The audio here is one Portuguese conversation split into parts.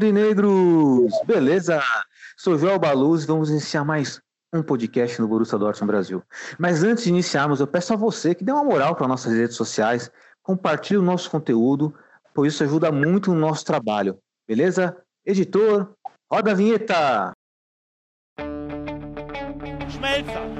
Aurinegros! Beleza? Sou Joel Baluz e vamos iniciar mais um podcast no Borussia Dortmund Brasil. Mas antes de iniciarmos, eu peço a você que dê uma moral para nossas redes sociais, compartilhe o nosso conteúdo, pois isso ajuda muito no nosso trabalho. Beleza? Editor, roda a vinheta! Schmelzer,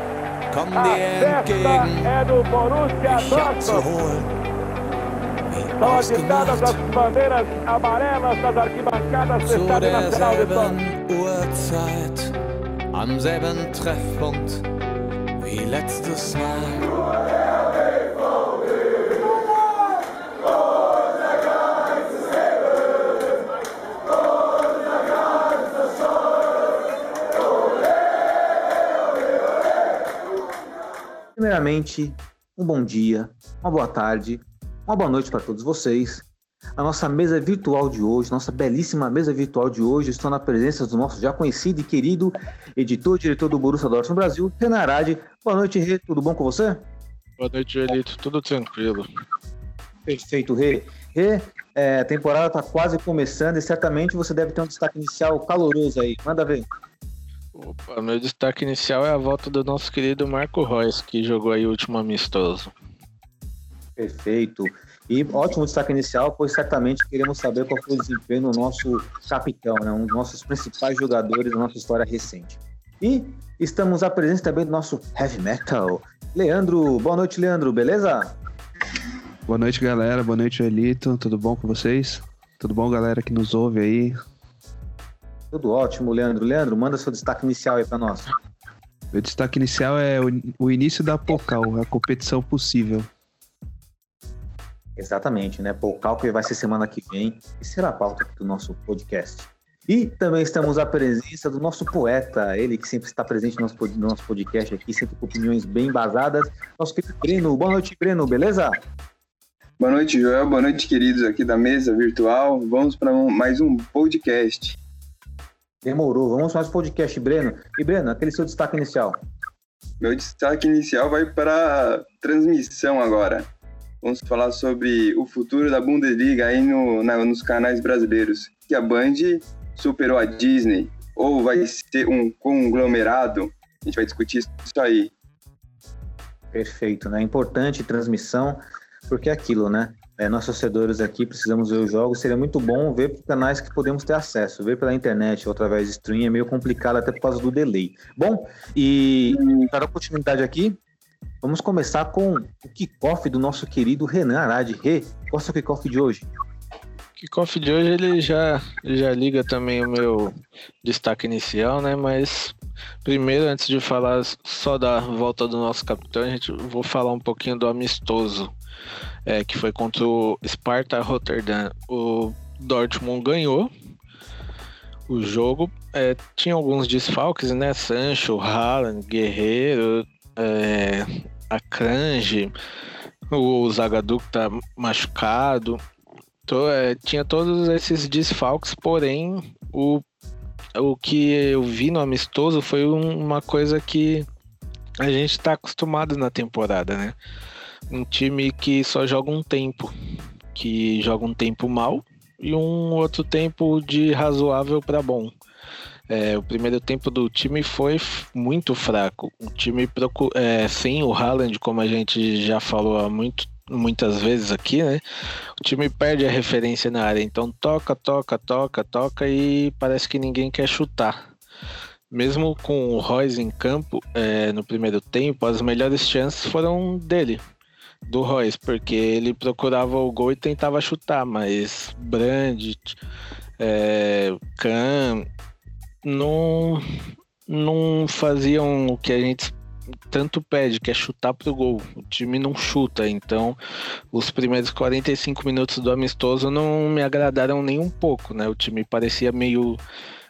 Komm dir entgegen, do Borussia mich abzuholen, wie São agitadas as bandeiras amarelas das arquibancadas do zu Estádio Nacional de Uhrzeit, am selben Treffpunkt wie letztes Mal. Primeiramente, um bom dia, uma boa tarde, uma boa noite para todos vocês. A nossa mesa virtual de hoje, nossa belíssima mesa virtual de hoje, estou na presença do nosso já conhecido e querido editor, diretor do Borussia Dortmund Brasil, Renan Arade. Boa noite, Rê. Tudo bom com você? Boa noite, Elito. Tudo tranquilo. Perfeito, Rê. Rê, é, a temporada está quase começando e certamente você deve ter um destaque inicial caloroso aí. Manda ver. Opa, meu destaque inicial é a volta do nosso querido Marco Reus, que jogou aí o último amistoso. Perfeito. E ótimo destaque inicial, pois certamente queremos saber qual foi o desempenho do nosso capitão, né? um dos nossos principais jogadores da nossa história recente. E estamos à presença também do nosso heavy metal, Leandro. Boa noite, Leandro, beleza? Boa noite, galera. Boa noite, Elito. Tudo bom com vocês? Tudo bom, galera que nos ouve aí? Tudo ótimo, Leandro. Leandro, manda seu destaque inicial aí para nós. Meu destaque inicial é o, o início da Pocal, a competição possível. Exatamente, né? Pocal que vai ser semana que vem e será a pauta do nosso podcast. E também estamos à presença do nosso poeta, ele que sempre está presente no nosso, no nosso podcast aqui, sempre com opiniões bem embasadas. Nosso querido Breno. Boa noite, Breno, beleza? Boa noite, Joel. Boa noite, queridos aqui da mesa virtual. Vamos para mais um podcast. Demorou. Vamos o podcast, Breno. E, Breno, aquele seu destaque inicial. Meu destaque inicial vai para transmissão agora. Vamos falar sobre o futuro da Bundesliga aí no, na- nos canais brasileiros. Que a Band superou a Disney ou vai ser um conglomerado. A gente vai discutir isso aí. Perfeito, né? Importante transmissão, porque é aquilo, né? É, nós torcedores aqui precisamos ver os jogos. Seria muito bom ver por canais que podemos ter acesso. Ver pela internet ou através de stream é meio complicado até por causa do delay. Bom, e para dar continuidade aqui, vamos começar com o kickoff do nosso querido Renan Arade. Rê, qual é o kickoff de hoje? Kickoff de hoje ele já, já liga também o meu destaque inicial, né? Mas primeiro, antes de falar só da volta do nosso capitão, a gente vou falar um pouquinho do amistoso, é, que foi contra o Sparta Rotterdam. O Dortmund ganhou o jogo. é, tinha alguns desfalques, né? Sancho, Haaland, Guerreiro, é, o Zagadou que tá machucado. To- é, tinha todos esses desfalques, porém o, o que eu vi no amistoso foi um- uma coisa que a gente está acostumado na temporada, né? Um time que só joga um tempo, que joga um tempo mal e um outro tempo de razoável para bom. É, o primeiro tempo do time foi muito fraco. O time procu- é, sem o Haaland, como a gente já falou há muito, muitas vezes aqui, né? O time perde a referência na área. Então toca, toca, toca, toca e parece que ninguém quer chutar. Mesmo com o Royce em campo é, no primeiro tempo, as melhores chances foram dele, do Royce, porque ele procurava o gol e tentava chutar, mas Brand, é, não, não faziam o que a gente tanto pede, que é chutar pro gol. O time não chuta, então os primeiros 45 minutos do amistoso não me agradaram nem um pouco, né? O time parecia meio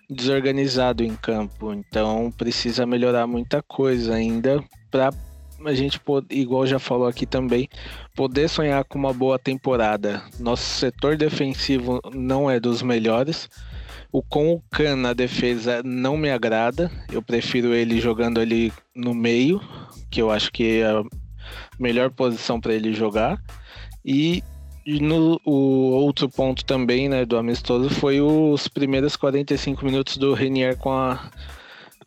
desorganizado em campo, então precisa melhorar muita coisa ainda para a gente igual já falou aqui também, poder sonhar com uma boa temporada. Nosso setor defensivo não é dos melhores. O com o Khan na defesa não me agrada. Eu prefiro ele jogando ali no meio, que eu acho que é a melhor posição para ele jogar. E no, o outro ponto também, né, do amistoso foi os primeiros 45 minutos do Renier com a,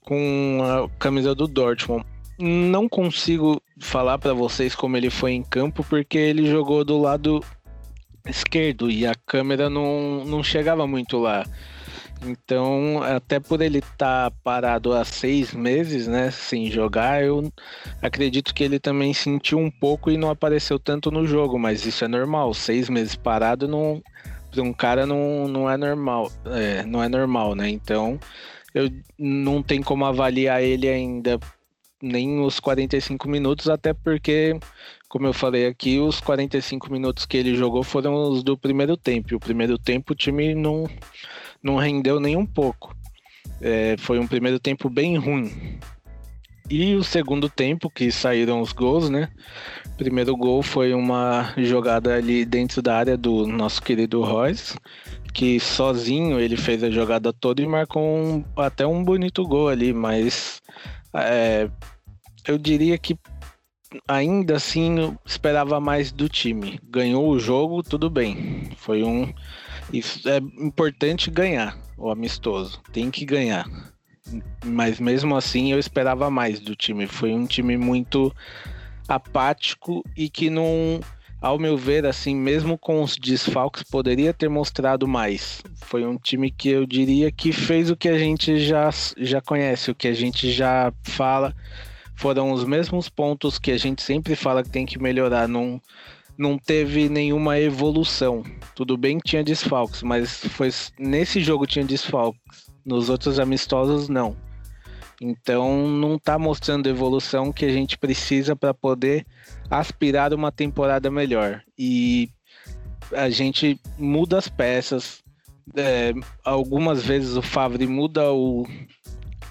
com a camisa do Dortmund. Não consigo falar para vocês como ele foi em campo, porque ele jogou do lado esquerdo e a câmera não, não chegava muito lá. Então, até por ele estar tá parado há seis meses, né, sem jogar, eu acredito que ele também sentiu um pouco e não apareceu tanto no jogo, mas isso é normal. Seis meses parado não, para um cara não, não é normal, é, não é normal, né? Então, eu não tem como avaliar ele ainda nem os 45 minutos, até porque, como eu falei aqui, os 45 minutos que ele jogou foram os do primeiro tempo. O primeiro tempo o time não não rendeu nem um pouco. É, foi um primeiro tempo bem ruim. E o segundo tempo, que saíram os gols, né? Primeiro gol foi uma jogada ali dentro da área do nosso querido Royce, que sozinho ele fez a jogada toda e marcou um, até um bonito gol ali, mas é, eu diria que ainda assim eu esperava mais do time. Ganhou o jogo, tudo bem. Foi um isso é importante ganhar o amistoso. Tem que ganhar. Mas mesmo assim eu esperava mais do time. Foi um time muito apático e que não, ao meu ver, assim, mesmo com os desfalques, poderia ter mostrado mais. Foi um time que eu diria que fez o que a gente já, já conhece, o que a gente já fala. Foram os mesmos pontos que a gente sempre fala que tem que melhorar. Não, não teve nenhuma evolução. Tudo bem que tinha desfalques, mas foi nesse jogo tinha desfalques. Nos outros amistosos não. Então não está mostrando evolução que a gente precisa para poder aspirar uma temporada melhor. E a gente muda as peças. É, algumas vezes o Favre muda o,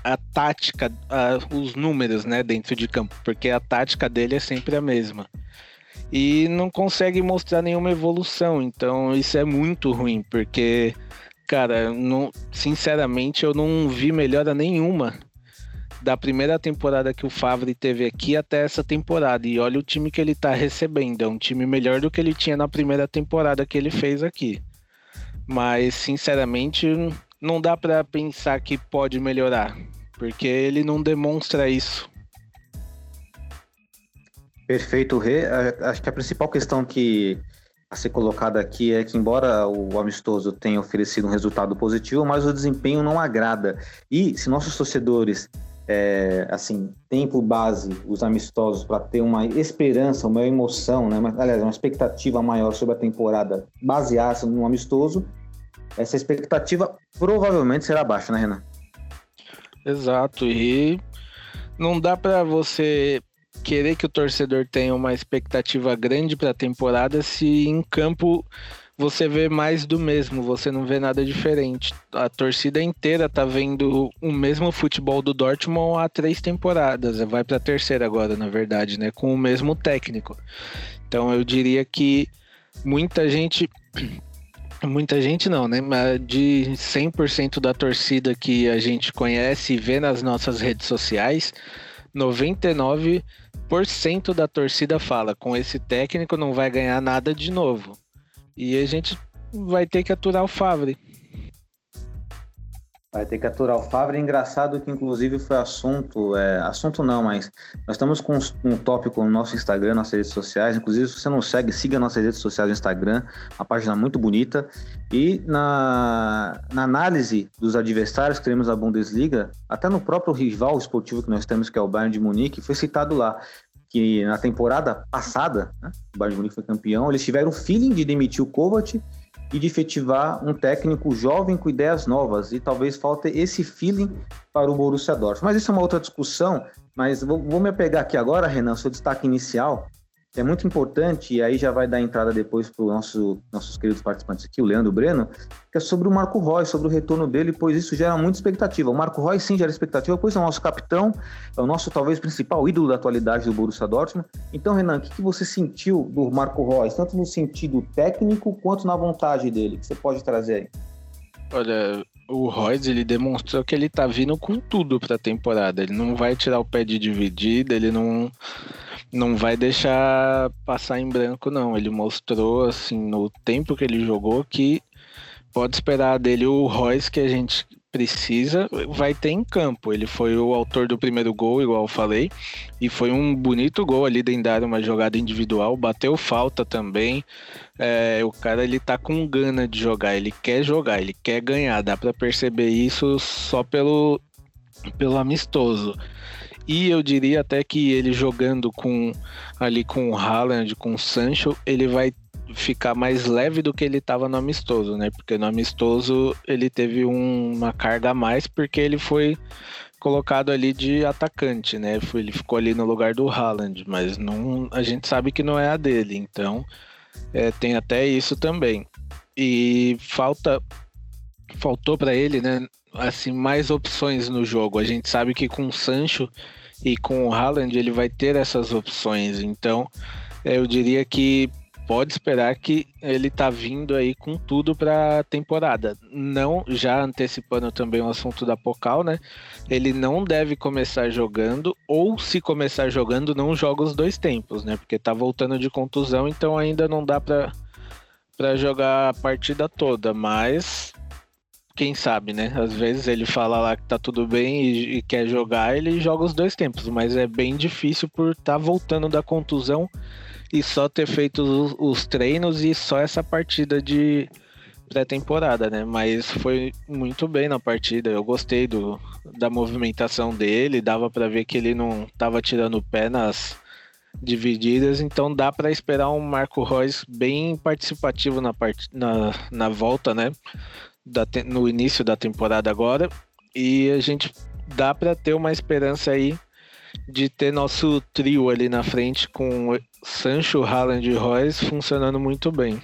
a tática, a, os números né, dentro de campo, porque a tática dele é sempre a mesma e não consegue mostrar nenhuma evolução. Então isso é muito ruim, porque, cara, não, sinceramente eu não vi melhora nenhuma da primeira temporada que o Favre teve aqui até essa temporada. E olha o time que ele tá recebendo. É um time melhor do que ele tinha na primeira temporada que ele fez aqui. Mas, sinceramente, não dá para pensar que pode melhorar. Porque ele não demonstra isso. Perfeito, Rê. Acho que a principal questão que a ser colocada aqui é que, embora o amistoso tenha oferecido um resultado positivo, mas o desempenho não agrada. E se nossos torcedores, é, assim, têm por base os amistosos para ter uma esperança, uma emoção, né? Mas, aliás, uma expectativa maior sobre a temporada baseada no amistoso, essa expectativa provavelmente será baixa, né, Renan? Exato. E não dá para você querer que o torcedor tenha uma expectativa grande para a temporada se em campo você vê mais do mesmo, você não vê nada diferente. A torcida inteira tá vendo o mesmo futebol do Dortmund há três temporadas, vai para a terceira agora, na verdade, né, com o mesmo técnico. Então eu diria que muita gente muita gente não, né? Mas de 100% da torcida que a gente conhece e vê nas nossas redes sociais, 99 cento da torcida fala: com esse técnico não vai ganhar nada de novo. E a gente vai ter que aturar o Favre. Vai ter que aturar o Favre. Engraçado que, inclusive, foi assunto. É, assunto não, mas nós estamos com um tópico no nosso Instagram, nossas redes sociais. Inclusive, se você não segue, siga nossas redes sociais no Instagram, uma página muito bonita. E na, na análise dos adversários que teremos na Bundesliga, até no próprio rival esportivo que nós temos, que é o Bayern de Munique, foi citado lá que na temporada passada, né, o Bayern de Munique foi campeão, eles tiveram o feeling de demitir o Kovac e de efetivar um técnico jovem com ideias novas e talvez falte esse feeling para o Borussia Dortmund. Mas isso é uma outra discussão, mas vou, vou me apegar aqui agora, Renan, seu destaque inicial, é muito importante, e aí já vai dar entrada depois para os nosso, nossos queridos participantes aqui, o Leandro Breno, que é sobre o Marco Roy, sobre o retorno dele, pois isso gera muita expectativa. O Marco Roy sim gera expectativa, pois é o nosso capitão, é o nosso talvez principal ídolo da atualidade do Borussia Dortmund. Então, Renan, o que, que você sentiu do Marco Roy, tanto no sentido técnico quanto na vontade dele, que você pode trazer aí? Olha, o Royce ele demonstrou que ele tá vindo com tudo para a temporada. Ele não vai tirar o pé de dividida, ele não não vai deixar passar em branco não. Ele mostrou assim no tempo que ele jogou que pode esperar dele o Royce que a gente precisa, vai ter em campo. Ele foi o autor do primeiro gol, igual eu falei, e foi um bonito gol ali área, uma jogada individual, bateu falta também. É, o cara ele tá com gana de jogar, ele quer jogar, ele quer ganhar, dá para perceber isso só pelo, pelo amistoso. E eu diria até que ele jogando com ali com o Haaland, com o Sancho, ele vai ficar mais leve do que ele estava no amistoso, né? Porque no amistoso ele teve um, uma carga a mais porque ele foi colocado ali de atacante, né? Ele ficou ali no lugar do Haaland, mas não, a gente sabe que não é a dele, então é, tem até isso também. E falta faltou para ele, né? Assim, mais opções no jogo. A gente sabe que com o Sancho e com o Haaland ele vai ter essas opções. Então, é, eu diria que pode esperar que ele tá vindo aí com tudo para a temporada. Não, já antecipando também o assunto da Pocal, né? Ele não deve começar jogando ou se começar jogando não joga os dois tempos, né? Porque tá voltando de contusão, então ainda não dá para para jogar a partida toda, mas quem sabe, né? Às vezes ele fala lá que tá tudo bem e, e quer jogar, ele joga os dois tempos, mas é bem difícil por tá voltando da contusão e só ter feito os, os treinos e só essa partida de pré-temporada, né? Mas foi muito bem na partida. Eu gostei do, da movimentação dele, dava para ver que ele não tava tirando o pé nas divididas, então dá para esperar um Marco Reus bem participativo na, part... na, na volta, né? Da te... No início da temporada agora. E a gente dá para ter uma esperança aí de ter nosso trio ali na frente com Sancho, Haaland e Royce funcionando muito bem.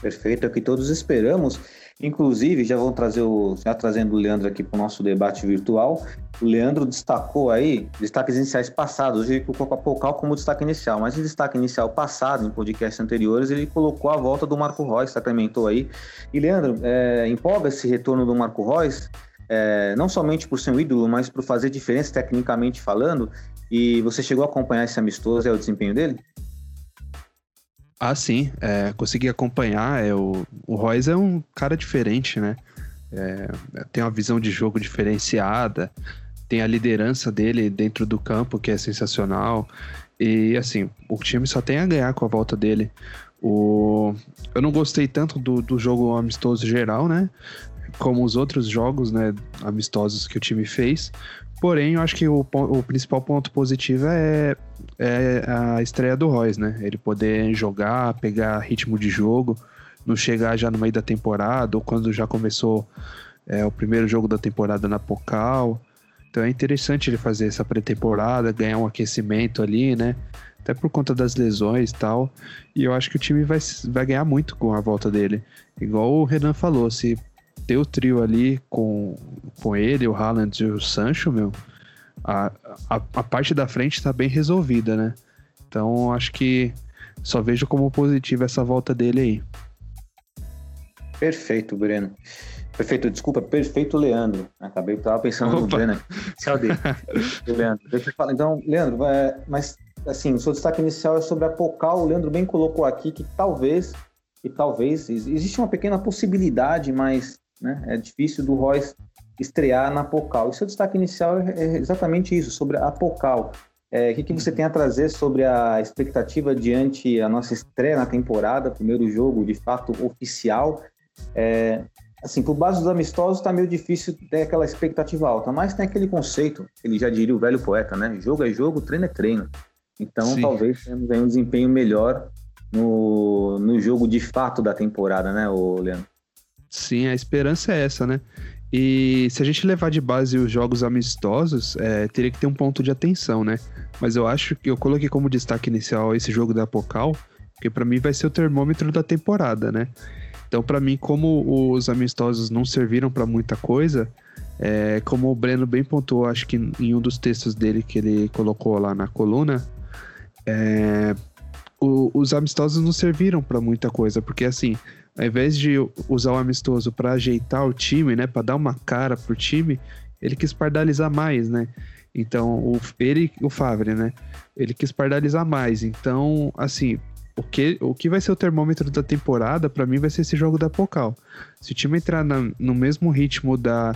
Perfeito, é o que todos esperamos. Inclusive, já vou trazer o. Já trazendo o Leandro aqui para o nosso debate virtual. O Leandro destacou aí destaques iniciais passados. Hoje ele colocou a Pocal como destaque inicial, mas em destaque inicial passado, em podcasts anteriores, ele colocou a volta do Marco Reus, sacramentou aí. E Leandro, é, empolga esse retorno do Marco Reus, é, não somente por ser um ídolo, mas por fazer diferença tecnicamente falando. E você chegou a acompanhar esse amistoso e é o desempenho dele? Ah, sim. É, consegui acompanhar. É, o, o Royce é um cara diferente, né? É, tem uma visão de jogo diferenciada, tem a liderança dele dentro do campo, que é sensacional. E, assim, o time só tem a ganhar com a volta dele. O... Eu não gostei tanto do, do jogo amistoso geral, né? Como os outros jogos, né, amistosos que o time fez. Porém, eu acho que o, o principal ponto positivo é, é a estreia do Royce, né? Ele poder jogar, pegar ritmo de jogo, não chegar já no meio da temporada ou quando já começou é, o primeiro jogo da temporada na Pocal. Então é interessante ele fazer essa pré-temporada, ganhar um aquecimento ali, né? Até por conta das lesões e tal. E eu acho que o time vai, vai ganhar muito com a volta dele. Igual o Renan falou, se ter o trio ali com, com ele, o Haaland e o Sancho, meu, a, a, a parte da frente tá bem resolvida, né? Então acho que só vejo como positivo essa volta dele aí. Perfeito, Breno. Perfeito, desculpa, perfeito, Leandro. Acabei, tava pensando Opa. no Breno. Tchau, Leandro, deixa eu falar. Então, Leandro, é, mas assim, o seu destaque inicial é sobre a Pocal. O Leandro bem colocou aqui que talvez, e talvez, existe uma pequena possibilidade, mas né? É difícil do Royce estrear na Pocal. E seu destaque inicial é, é exatamente isso, sobre a Pocal. É, o que, que, você tem a trazer sobre a expectativa diante a nossa estreia na temporada, primeiro jogo de fato oficial? É, assim, por base dos amistosos está meio difícil ter aquela expectativa alta, mas tem aquele conceito, ele já diria o velho poeta, né? Jogo é jogo, treino é treino. Então Sim. talvez tenhamos um desempenho melhor no, no jogo de fato da temporada, né, Leandro? Sim, a esperança é essa, né? E se a gente levar de base os jogos amistosos, é, teria que ter um ponto de atenção, né? Mas eu acho que eu coloquei como destaque inicial esse jogo da Pocal, porque para mim vai ser o termômetro da temporada, né? Então, para mim, como os amistosos não serviram para muita coisa, é, como o Breno bem pontuou, acho que em um dos textos dele que ele colocou lá na coluna, é, o, os amistosos não serviram para muita coisa, porque assim, ao invés de usar o amistoso para ajeitar o time, né, para dar uma cara pro time, ele quis pardalizar mais, né? Então, o, ele, o Favre, né? Ele quis pardalizar mais. Então, assim, o que, o que vai ser o termômetro da temporada, para mim, vai ser esse jogo da Pocal. Se o time entrar na, no mesmo ritmo da,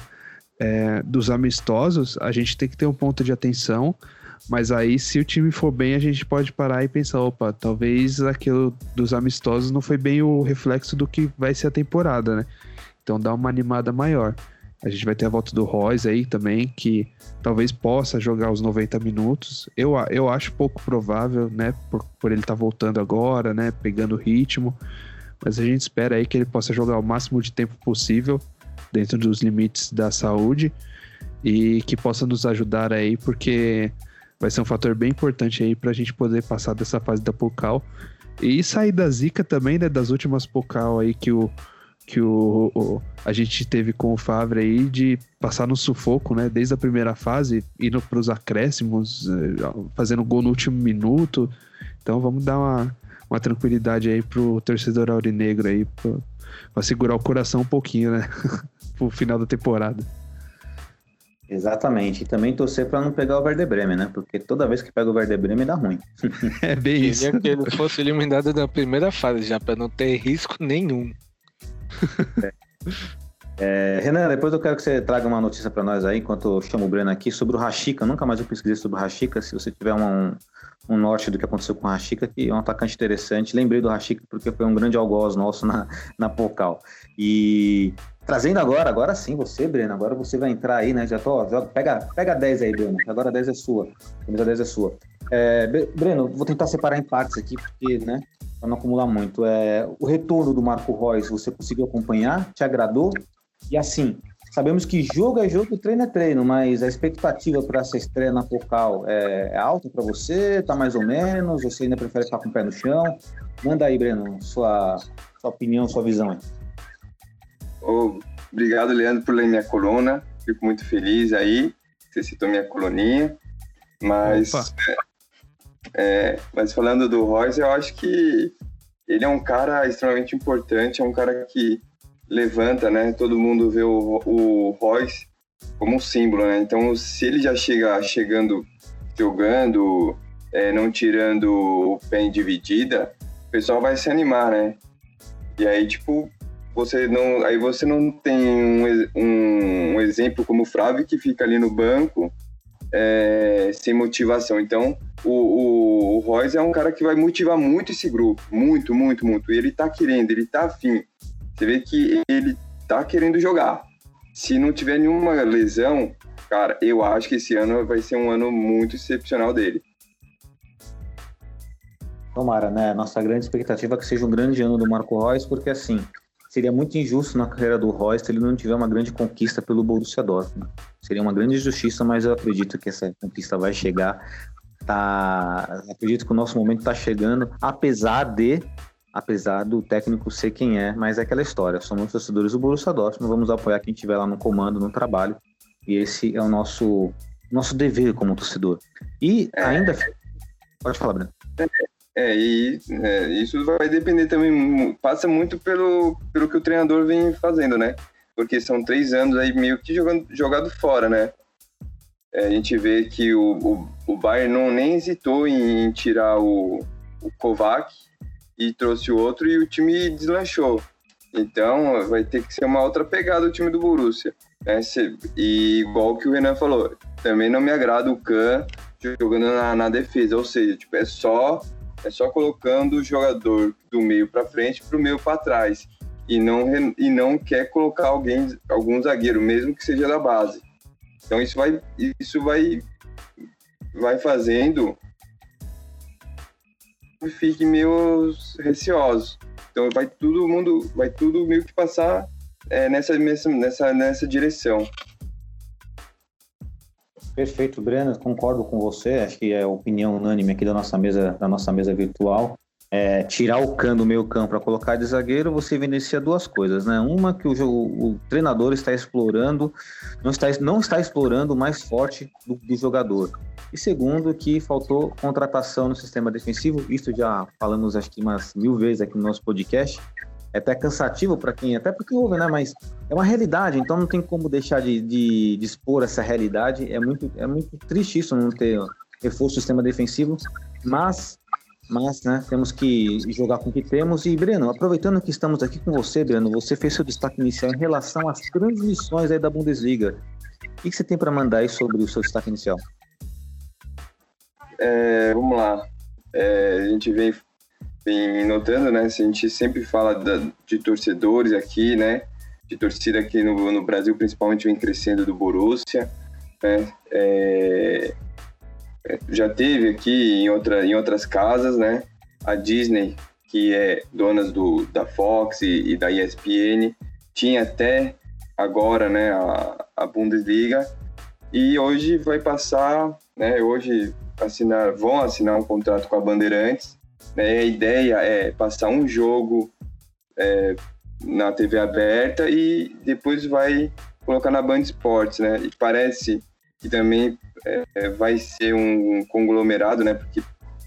é, dos amistosos, a gente tem que ter um ponto de atenção. Mas aí, se o time for bem, a gente pode parar e pensar: opa, talvez aquilo dos amistosos não foi bem o reflexo do que vai ser a temporada, né? Então dá uma animada maior. A gente vai ter a volta do Royce aí também, que talvez possa jogar os 90 minutos. Eu, eu acho pouco provável, né? Por, por ele estar tá voltando agora, né? Pegando ritmo. Mas a gente espera aí que ele possa jogar o máximo de tempo possível, dentro dos limites da saúde. E que possa nos ajudar aí, porque vai ser um fator bem importante aí para a gente poder passar dessa fase da Pocal. E sair da zica também, né? Das últimas Pocal aí que o que o, o, a gente teve com o Favre aí de passar no sufoco, né? Desde a primeira fase, indo para os acréscimos, eh, fazendo gol no último minuto. Então vamos dar uma, uma tranquilidade aí pro torcedor aurinegro aí, para segurar o coração um pouquinho, né? pro final da temporada. Exatamente. E também torcer para não pegar o Werder Bremen, né? Porque toda vez que pega o Werder Bremen dá ruim. é bem isso. Queria que ele fosse eliminado na primeira fase já, para não ter risco nenhum. É. É, Renan, depois eu quero que você traga uma notícia para nós aí, enquanto eu chamo o Breno aqui, sobre o Rashica. Nunca mais eu pesquisei sobre o Rashica. Se você tiver um, um norte do que aconteceu com o Rashica, que é um atacante interessante. Lembrei do Rashica porque foi um grande algoz nosso na, na Pocal. E trazendo agora, agora sim, você, Breno, agora você vai entrar aí, né? Já tô, joga, pega, pega 10 aí, Breno, agora a 10 é sua. Camisa 10 é sua. É, Breno, vou tentar separar em partes aqui, porque, né? para não acumular muito. É, o retorno do Marco Reus, você conseguiu acompanhar? Te agradou? E assim, sabemos que jogo é jogo, treino é treino, mas a expectativa para essa estreia na Focal é, é alta para você? Tá mais ou menos? Você ainda prefere ficar com o pé no chão? Manda aí, Breno, sua, sua opinião, sua visão. Oh, obrigado, Leandro, por ler minha coluna. Fico muito feliz aí. Você citou minha coluninha. Mas é, mas falando do Royce, eu acho que ele é um cara extremamente importante, é um cara que levanta, né? Todo mundo vê o, o Royce como um símbolo, né? Então, se ele já chega chegando, jogando, é, não tirando o pé em dividida, o pessoal vai se animar, né? E aí, tipo, você não, aí você não tem um, um, um exemplo como o Flávio que fica ali no banco é, sem motivação. Então, o, o, o Royce é um cara que vai motivar muito esse grupo, muito, muito, muito. E ele tá querendo, ele tá afim. Você vê que ele tá querendo jogar. Se não tiver nenhuma lesão, cara, eu acho que esse ano vai ser um ano muito excepcional dele. Tomara, né? Nossa grande expectativa é que seja um grande ano do Marco Reus, porque assim, seria muito injusto na carreira do Royce se ele não tiver uma grande conquista pelo Borussia Dortmund. Seria uma grande injustiça, mas eu acredito que essa conquista vai chegar. Tá, acredito que o nosso momento está chegando, apesar de apesar do técnico ser quem é, mas é aquela história. Somos torcedores do Borussia Dortmund, vamos apoiar quem estiver lá no comando, no trabalho. E esse é o nosso nosso dever como torcedor. E ainda pode falar, Breno. É, e é, isso vai depender também, passa muito pelo, pelo que o treinador vem fazendo, né? Porque são três anos aí meio que jogando, jogado fora, né? É, a gente vê que o, o, o Bayern não nem hesitou em tirar o, o Kovac e trouxe o outro e o time deslanchou. Então vai ter que ser uma outra pegada o time do Borussia. Né? E igual que o Renan falou, também não me agrada o Kahn jogando na, na defesa, ou seja, tipo, é só é só colocando o jogador do meio para frente para o meio para trás. E não e não quer colocar alguém algum zagueiro mesmo que seja da base. Então isso vai isso vai vai fazendo que fique meio receoso então vai todo mundo vai tudo meio que passar é, nessa, nessa, nessa direção. Perfeito, Breno, concordo com você, acho que é opinião unânime aqui da nossa mesa, da nossa mesa virtual. É, tirar o Can do meio campo para colocar de zagueiro, você evidencia duas coisas, né? Uma que o, jogo, o treinador está explorando, não está, não está explorando o mais forte do, do jogador. E segundo, que faltou contratação no sistema defensivo, isso já falamos acho que umas mil vezes aqui no nosso podcast, é até cansativo para quem, até porque ouve, né? Mas é uma realidade, então não tem como deixar de, de, de, expor essa realidade. É muito, é muito triste isso, não ter reforço do sistema defensivo, mas, mas né, temos que jogar com o que temos. E, Breno, aproveitando que estamos aqui com você, Breno, você fez seu destaque inicial em relação às transmissões aí da Bundesliga. O que você tem para mandar aí sobre o seu destaque inicial? É, vamos lá. É, a gente vem vem notando, né? A gente sempre fala da, de torcedores aqui, né? De torcida aqui no, no Brasil, principalmente vem crescendo do Borussia, né? É, é, já teve aqui em, outra, em outras casas, né? A Disney, que é dona do, da Fox e, e da ESPN, tinha até agora, né? A, a Bundesliga e hoje vai passar, né? Hoje assinar, vão assinar um contrato com a Bandeirantes né? A ideia é passar um jogo é, na TV aberta e depois vai colocar na Band Esportes, né? E parece que também é, é vai ser um conglomerado, né? Porque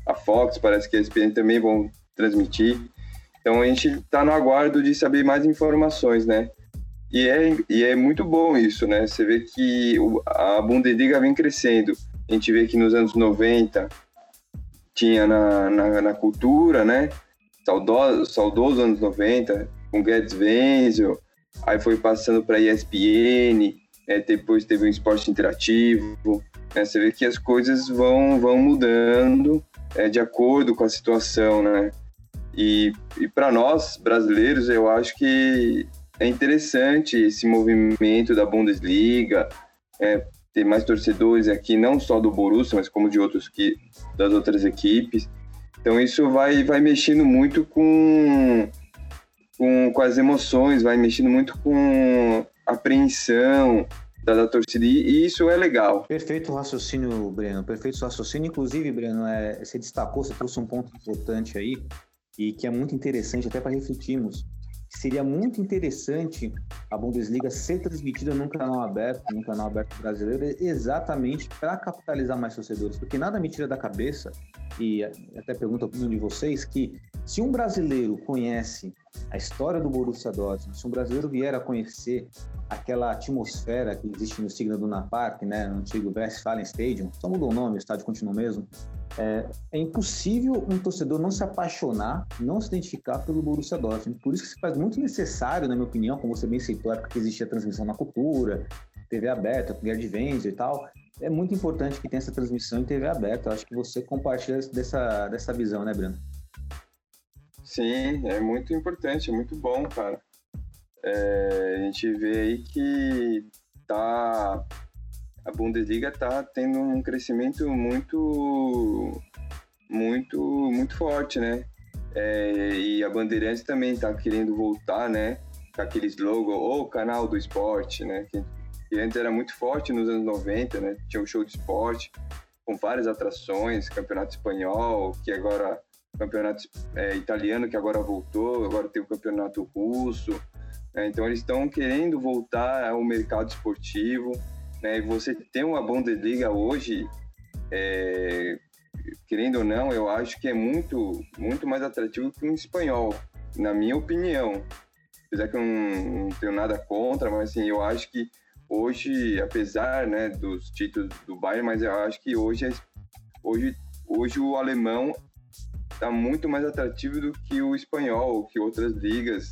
a Fox, parece que a ESPN também vão transmitir. Então a gente está no aguardo de saber mais informações, né? E é, e é muito bom isso, né? Você vê que a Bundesliga vem crescendo. A gente vê que nos anos 90 tinha na, na, na cultura, né? Saudoso, saudoso anos 90, com Guedes Wenzel, aí foi passando para ESPN, né? depois teve um esporte interativo. Né? Você vê que as coisas vão, vão mudando é, de acordo com a situação, né? E, e para nós, brasileiros, eu acho que é interessante esse movimento da Bundesliga, é, ter mais torcedores aqui, não só do Borussia, mas como de outros que das outras equipes. Então isso vai vai mexendo muito com com, com as emoções, vai mexendo muito com apreensão da, da torcida e isso é legal. Perfeito raciocínio, Breno. Perfeito raciocínio. Inclusive, Breno, é, você destacou, você trouxe um ponto importante aí e que é muito interessante até para refletirmos seria muito interessante a Bundesliga ser transmitida num canal aberto, num canal aberto brasileiro, exatamente para capitalizar mais torcedores, porque nada me tira da cabeça, e até pergunto a opinião de vocês, que se um brasileiro conhece a história do Borussia Dortmund, se um brasileiro vier a conhecer aquela atmosfera que existe no Signa do Park, né, no antigo Westfalen Stadium, só mudou o nome, o estádio continua mesmo, é, é, impossível um torcedor não se apaixonar, não se identificar pelo Borussia Dortmund. Por isso que se faz muito necessário, na minha opinião, como você bem citou, a época que existia transmissão na cultura, TV aberta, Guerra de Venza e tal, é muito importante que tenha essa transmissão em TV aberta. Eu acho que você compartilha dessa, dessa visão, né, Breno? Sim, é muito importante, é muito bom, cara. É, a gente vê aí que tá a Bundesliga está tendo um crescimento muito, muito, muito forte, né? É, e a Bandeirantes também está querendo voltar, né? Com aquele slogan, o canal do esporte, né? Que, que, antes era muito forte nos anos 90, né? Tinha um show de esporte com várias atrações, campeonato espanhol, que agora campeonato é, italiano que agora voltou, agora tem o campeonato russo. Né? Então eles estão querendo voltar ao mercado esportivo né? Você tem uma Bundesliga hoje, é, querendo ou não, eu acho que é muito, muito mais atrativo que um espanhol, na minha opinião. Apesar que eu não, não tenho nada contra, mas assim, eu acho que hoje, apesar né, dos títulos do Bayern, mas eu acho que hoje, é, hoje, hoje o alemão está muito mais atrativo do que o espanhol, que outras ligas,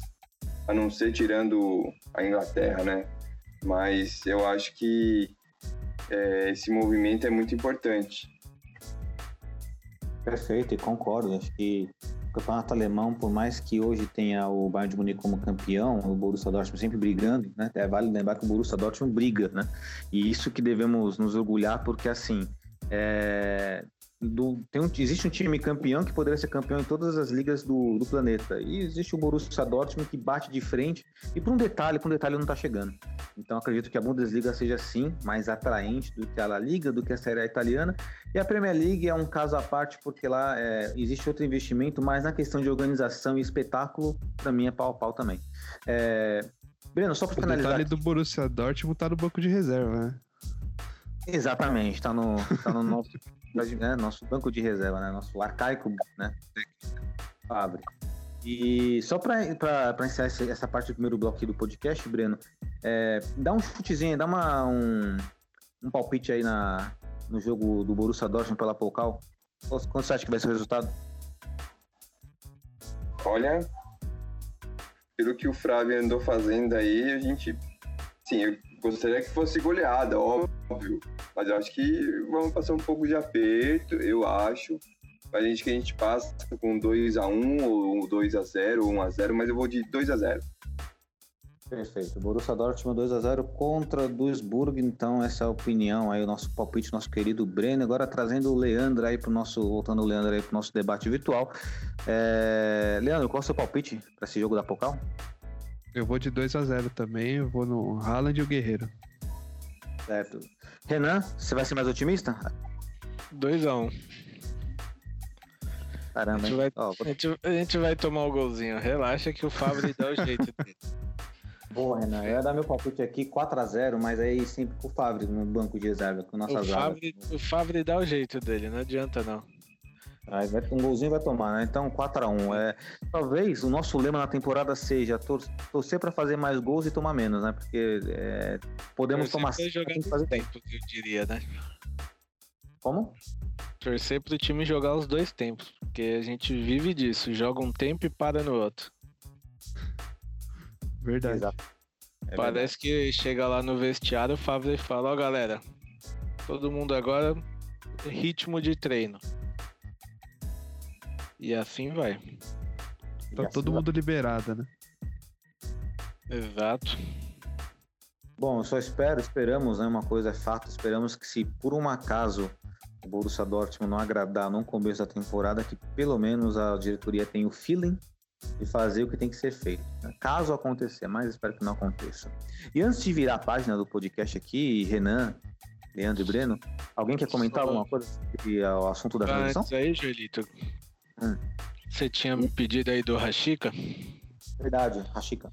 a não ser tirando a Inglaterra, né? Mas eu acho que é, esse movimento é muito importante. Perfeito, e concordo. Acho que o campeonato alemão, por mais que hoje tenha o Bayern de Munique como campeão, o Borussia Dortmund sempre brigando, né? É vale lembrar que o Borussia Dortmund briga, né? E isso que devemos nos orgulhar, porque assim, é... do, tem um, existe um time campeão que poderia ser campeão em todas as ligas do, do planeta. E existe o Borussia Dortmund que bate de frente. E por um detalhe, por um detalhe não está chegando. Então acredito que a Bundesliga seja sim mais atraente do que a La Liga, do que a Série A italiana. E a Premier League é um caso à parte porque lá é, existe outro investimento, mas na questão de organização e espetáculo, para mim é pau a pau também. É, Breno, só para finalizar. O detalhe do Borussia Dortmund tá no banco de reserva, né? Exatamente, está no, tá no nosso, né, nosso banco de reserva, né? Nosso arcaico, né? Fabre. E só para encerrar essa parte do primeiro bloco do podcast, Breno, é, dá um chutezinho, dá uma, um, um palpite aí na, no jogo do Borussia Dortmund pela Pocal. Quanto você acha que vai ser o resultado? Olha, pelo que o Flávio andou fazendo aí, a gente. Sim, eu gostaria que fosse goleada, óbvio. Mas eu acho que vamos passar um pouco de aperto, eu acho. A gente que a gente passa com 2x1 ou 2x0 ou 1x0, mas eu vou de 2x0. Perfeito. Borussia Dortmund 2x0 contra Duisburg. Então, essa é a opinião aí, o nosso palpite, nosso querido Breno. Agora trazendo o Leandro aí pro nosso, voltando o Leandro aí pro nosso debate virtual. É... Leandro, qual é o seu palpite para esse jogo da Pocal? Eu vou de 2x0 também, eu vou no Haaland e o Guerreiro. Certo. Renan, você vai ser mais otimista? 2x1. Caramba, a gente, vai, oh, a, gente, a gente vai tomar o golzinho. Relaxa que o Fábio dá o jeito dele. Boa, Renan. Eu ia dar meu palpite aqui 4x0, mas aí sempre com o Fábio no banco de reserva, com nossa o zaga. o Fábio dá o jeito dele, não adianta não. Aí vai, um golzinho vai tomar, né? Então 4x1. É, talvez o nosso lema na temporada seja tor torcer para fazer mais gols e tomar menos, né? Porque é, podemos tomar. Jogar fazer tempo, eu diria, né? Como? Torcer pro time jogar os dois tempos, porque a gente vive disso, joga um tempo e para no outro. Verdade. Exato. É Parece verdade. que chega lá no vestiário, o Fábio fala, ó oh, galera, todo mundo agora ritmo de treino. E assim vai. Tá assim todo vai. mundo liberado, né? Exato. Bom, só espero, esperamos, né? Uma coisa é fato, esperamos que se por um acaso o Borussia Dortmund não agradar no começo da temporada, que pelo menos a diretoria tenha o feeling de fazer o que tem que ser feito. Né? Caso acontecer, mas espero que não aconteça. E antes de virar a página do podcast aqui, Renan, Leandro e Breno, alguém quer comentar alguma coisa sobre o assunto da transmissão? Antes aí, Joelito, hum. você tinha me pedido aí do Rashica? Verdade, Rashica.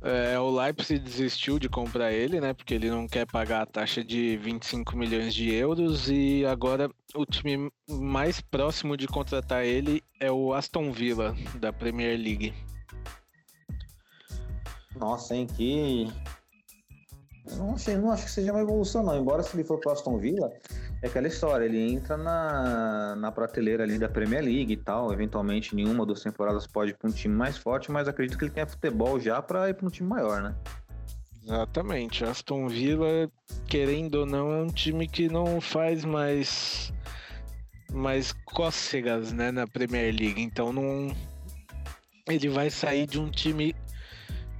É, o Leipzig desistiu de comprar ele, né? Porque ele não quer pagar a taxa de 25 milhões de euros e agora o time mais próximo de contratar ele é o Aston Villa da Premier League. Nossa, hein? Que não, achei, não acho que seja uma evolução, não. Embora se ele for pro Aston Villa, é aquela história, ele entra na, na prateleira ali da Premier League e tal. Eventualmente, nenhuma das temporadas pode ir para um time mais forte, mas acredito que ele tenha futebol já para ir para um time maior, né? Exatamente. Aston Villa, querendo ou não, é um time que não faz mais mais cócegas, né, na Premier League. Então não ele vai sair de um time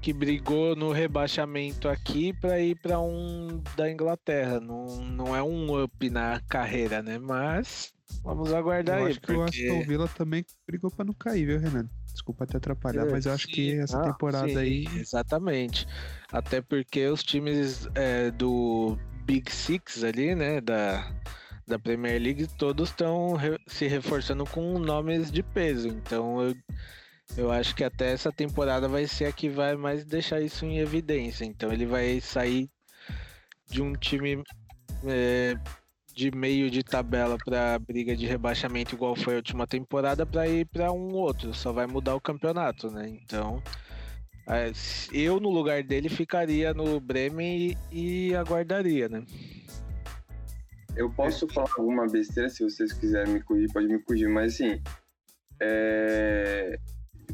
que brigou no rebaixamento aqui para ir para um da Inglaterra. Não, não é um up na carreira, né? Mas vamos aguardar eu aí. Acho porque... que o Aston Villa também brigou para não cair, viu, Renan? Desculpa te atrapalhar, mas eu acho que essa ah, temporada sim, aí. Exatamente. Até porque os times é, do Big Six ali, né? Da, da Premier League, todos estão re se reforçando com nomes de peso. Então eu eu acho que até essa temporada vai ser a que vai mais deixar isso em evidência. Então ele vai sair de um time é, de meio de tabela para briga de rebaixamento, igual foi a última temporada, para ir para um outro. Só vai mudar o campeonato, né? Então é, eu no lugar dele ficaria no Bremen e, e aguardaria, né? Eu posso falar alguma besteira se vocês quiserem me corrigir, pode me corrigir, mas assim, é,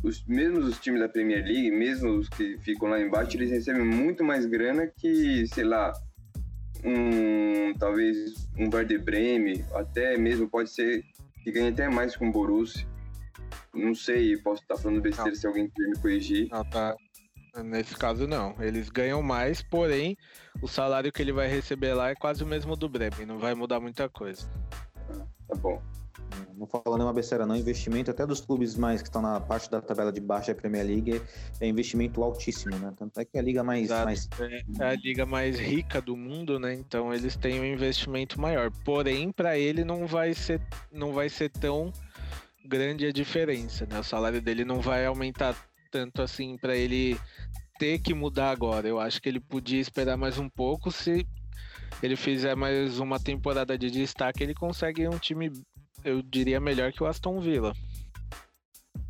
os mesmos os times da Premier League, mesmo os que ficam lá embaixo, eles recebem muito mais grana que, sei lá, um talvez um Werder Bremen, até mesmo pode ser que ganhe até mais com o Borussia. Não sei, posso estar falando besteira não. se alguém quiser me corrigir. Não, tá. Nesse caso não, eles ganham mais, porém o salário que ele vai receber lá é quase o mesmo do Bremen, não vai mudar muita coisa. tá bom. Não falando nenhuma besteira não, investimento até dos clubes mais que estão na parte da tabela de baixo da Premier League é investimento altíssimo, né? Tanto é que é a liga mais, mais É a liga mais rica do mundo, né? Então eles têm um investimento maior. Porém, para ele não vai ser, não vai ser tão grande a diferença, né? O salário dele não vai aumentar tanto assim para ele ter que mudar agora. Eu acho que ele podia esperar mais um pouco se ele fizer mais uma temporada de destaque, ele consegue um time, eu diria, melhor que o Aston Villa.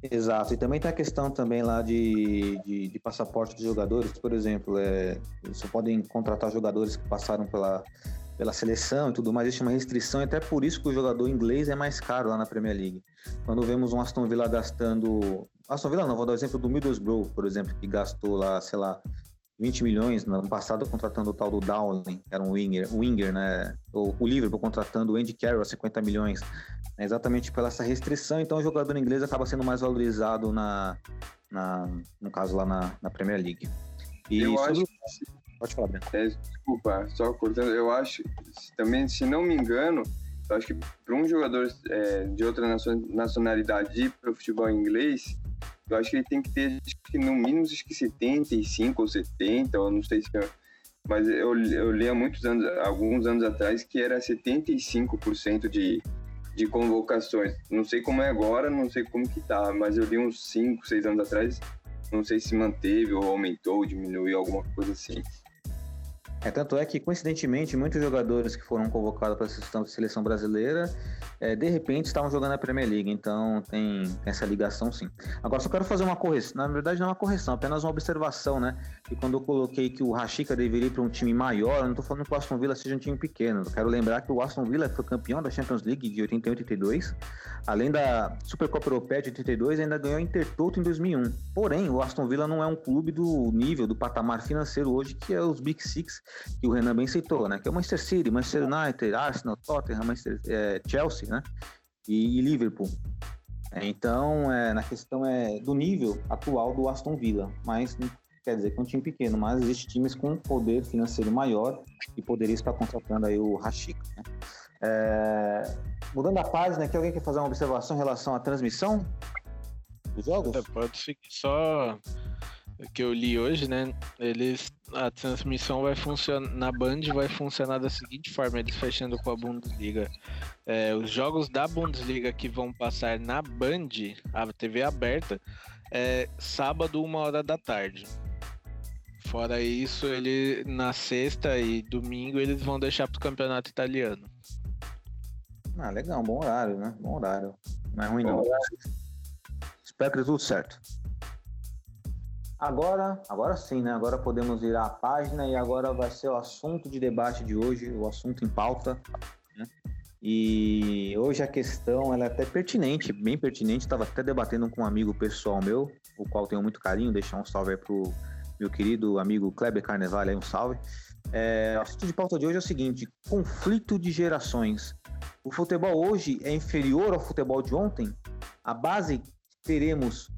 Exato, e também tem a questão também lá de, de, de passaporte de jogadores, por exemplo, é, só podem contratar jogadores que passaram pela, pela seleção e tudo mais, existe uma restrição, e até por isso que o jogador inglês é mais caro lá na Premier League. Quando vemos um Aston Villa gastando. Aston Villa não, vou dar o exemplo do Middlesbrough, por exemplo, que gastou lá, sei lá, 20 milhões no ano passado contratando o tal do Dowling, que era um winger, winger né? O, o Liverpool contratando o Andy Carroll 50 milhões, né? exatamente pela essa restrição. Então o jogador inglês acaba sendo mais valorizado na, na no caso lá na, na Premier League. E eu sobre... acho Pode falar, Breno. É, desculpa, só cortando, eu acho, também, se não me engano, eu acho que para um jogador é, de outra nacionalidade ir para o futebol inglês, eu acho que ele tem que ter, que no mínimo, acho que 75 ou 70, ou não sei se. Mas eu, eu li há muitos anos, alguns anos atrás, que era 75% de, de convocações. Não sei como é agora, não sei como que tá, mas eu li uns 5, 6 anos atrás, não sei se manteve ou aumentou, diminuiu, alguma coisa assim. É, tanto é que, coincidentemente, muitos jogadores que foram convocados para a seleção brasileira, é, de repente estavam jogando na Premier League, então tem, essa ligação sim. Agora, só quero fazer uma correção, na verdade não é uma correção, apenas uma observação, né? E quando eu coloquei que o Rashica deveria ir para um time maior, eu não estou falando que o Aston Villa seja um time pequeno, eu quero lembrar que o Aston Villa foi campeão da Champions League de 81 82, além da Supercopa Europeia de 82, ainda ganhou o Intertoto em 2001. Porém, o Aston Villa não é um clube do nível, do patamar financeiro hoje, que é os Big Six, que o Renan bem citou, né? Que é o Manchester City, Manchester United, Arsenal, Tottenham, Manchester, é, Chelsea, né? E, e Liverpool. Então, é, na questão é do nível atual do Aston Villa, mas quer dizer que é um time pequeno, mas existe times com poder financeiro maior e poderia estar contratando aí o Rashik. Né? É, mudando a página, aqui alguém quer fazer uma observação em relação à transmissão dos jogos? É, pode seguir só que eu li hoje, né? Eles a transmissão vai funcionar na Band vai funcionar da seguinte forma, eles fechando com a Bundesliga. É, os jogos da Bundesliga que vão passar na Band, a TV aberta, é sábado, uma hora da tarde. Fora isso, ele na sexta e domingo eles vão deixar pro campeonato italiano. Ah, legal, bom horário, né? Bom horário. Não é ruim não. Espero que dê tudo certo. Agora, agora sim, né? Agora podemos virar a página e agora vai ser o assunto de debate de hoje, o assunto em pauta. Né? E hoje a questão ela é até pertinente, bem pertinente. Estava até debatendo com um amigo pessoal meu, o qual tenho muito carinho. Deixar um salve aí pro meu querido amigo Kleber Carnevale, aí um salve. É, o assunto de pauta de hoje é o seguinte: conflito de gerações. O futebol hoje é inferior ao futebol de ontem? A base que teremos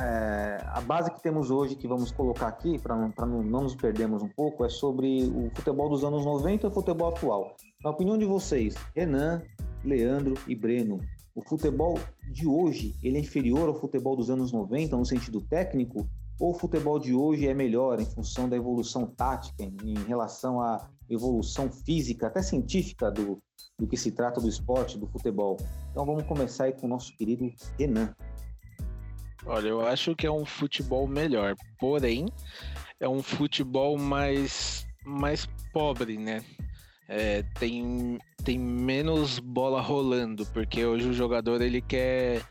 é, a base que temos hoje, que vamos colocar aqui, para não, não, nos perdermos um pouco, é sobre o futebol dos anos 90 e o futebol atual. Na opinião de vocês, Renan, Leandro e Breno, o futebol de hoje ele é inferior ao futebol dos anos 90 no sentido técnico? O futebol de hoje é melhor em função da evolução tática, em relação à evolução física, até científica do, do que se trata do esporte, do futebol? Então vamos começar aí com o nosso querido Renan. Olha, eu acho que é um futebol melhor, porém é um futebol mais, mais pobre, né? É, tem, tem menos bola rolando, porque hoje o jogador ele quer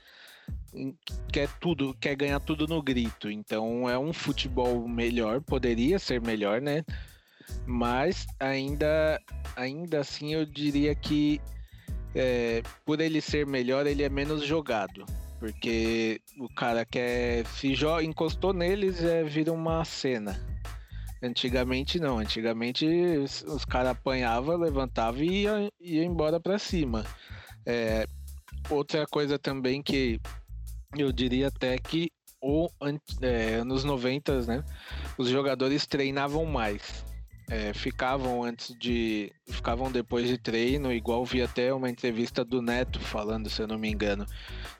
quer tudo, quer ganhar tudo no grito. Então é um futebol melhor, poderia ser melhor, né? Mas ainda, ainda assim eu diria que é, por ele ser melhor, ele é menos jogado. Porque o cara quer. Se encostou neles, é, vira uma cena. Antigamente não, antigamente os, os caras apanhavam, levantavam e ia, ia embora para cima. É, outra coisa também que eu diria até que o, é, anos 90, né, os jogadores treinavam mais. é, ficavam antes de. ficavam depois de treino, igual vi até uma entrevista do Neto falando, se eu não me engano,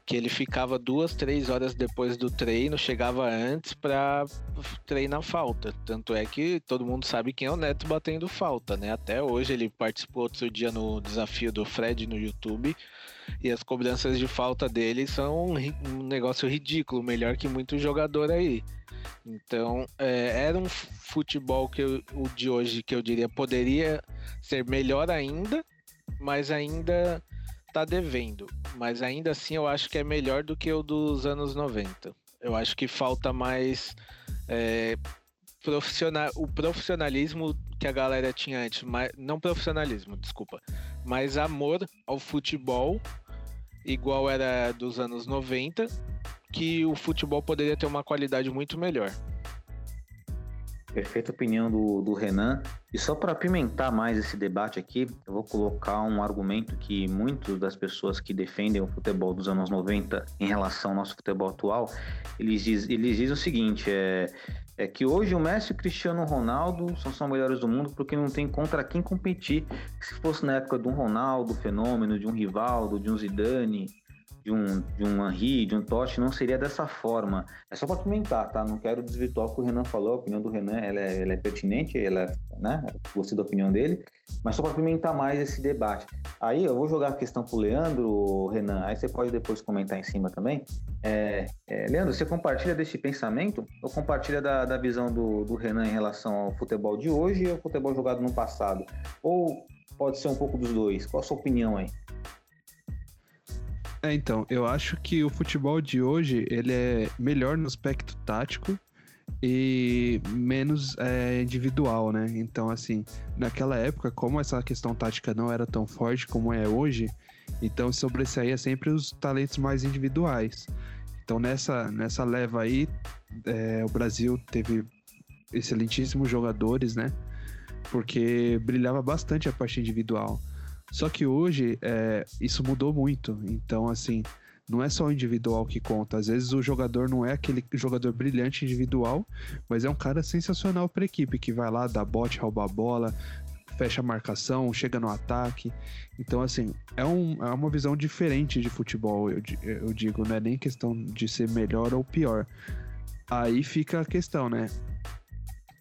que ele ficava duas, três horas depois do treino, chegava antes para treinar falta. Tanto é que todo mundo sabe quem é o Neto batendo falta, né? Até hoje ele participou outro dia no desafio do Fred no YouTube. E as cobranças de falta dele são um negócio ridículo, melhor que muito jogador aí. Então, é, era um futebol que eu, o de hoje que eu diria poderia ser melhor ainda, mas ainda tá devendo. Mas ainda assim eu acho que é melhor do que o dos anos 90. Eu acho que falta mais é, profissional, o profissionalismo que a galera tinha antes, mas, não profissionalismo, desculpa, mas amor ao futebol, igual era dos anos 90, que o futebol poderia ter uma qualidade muito melhor. Perfeita opinião do, do Renan. E só para apimentar mais esse debate aqui, eu vou colocar um argumento que muitas das pessoas que defendem o futebol dos anos 90 em relação ao nosso futebol atual, eles, eles dizem o seguinte, é, é que hoje o Messi e o Cristiano Ronaldo são, são melhores do mundo porque não tem contra quem competir. Se fosse na época de um Ronaldo, fenômeno, de um Rivaldo, de um Zidane, de um, de um Henry, de um Totti, não seria dessa forma. É só para comentar, tá? Não quero desvirtuar o que o Renan falou, a opinião do Renan ela é, ela é pertinente, ela né? Gostei da opinião dele, mas só para pimentar mais esse debate. Aí eu vou jogar a questão pro Leandro, Renan, aí você pode depois comentar em cima também. É, é, Leandro, você compartilha desse pensamento ou compartilha da, da visão do, do Renan em relação ao futebol de hoje e ao futebol jogado no passado? Ou pode ser um pouco dos dois? Qual a sua opinião aí? É, então, eu acho que o futebol de hoje ele é melhor no aspecto tático e menos é, individual, né? Então, assim, naquela época, como essa questão tática não era tão forte como é hoje, então sobressaía sempre os talentos mais individuais. Então, nessa, nessa leva aí, é, o Brasil teve excelentíssimos jogadores, né? Porque brilhava bastante a parte individual. Só que hoje é, isso mudou muito. Então, assim, não é só o individual que conta. Às vezes o jogador não é aquele jogador brilhante individual, mas é um cara sensacional para a equipe que vai lá, dá bote, rouba a bola, fecha a marcação, chega no ataque. Então, assim, é, um, é uma visão diferente de futebol, eu, eu digo, não é nem questão de ser melhor ou pior. Aí fica a questão, né?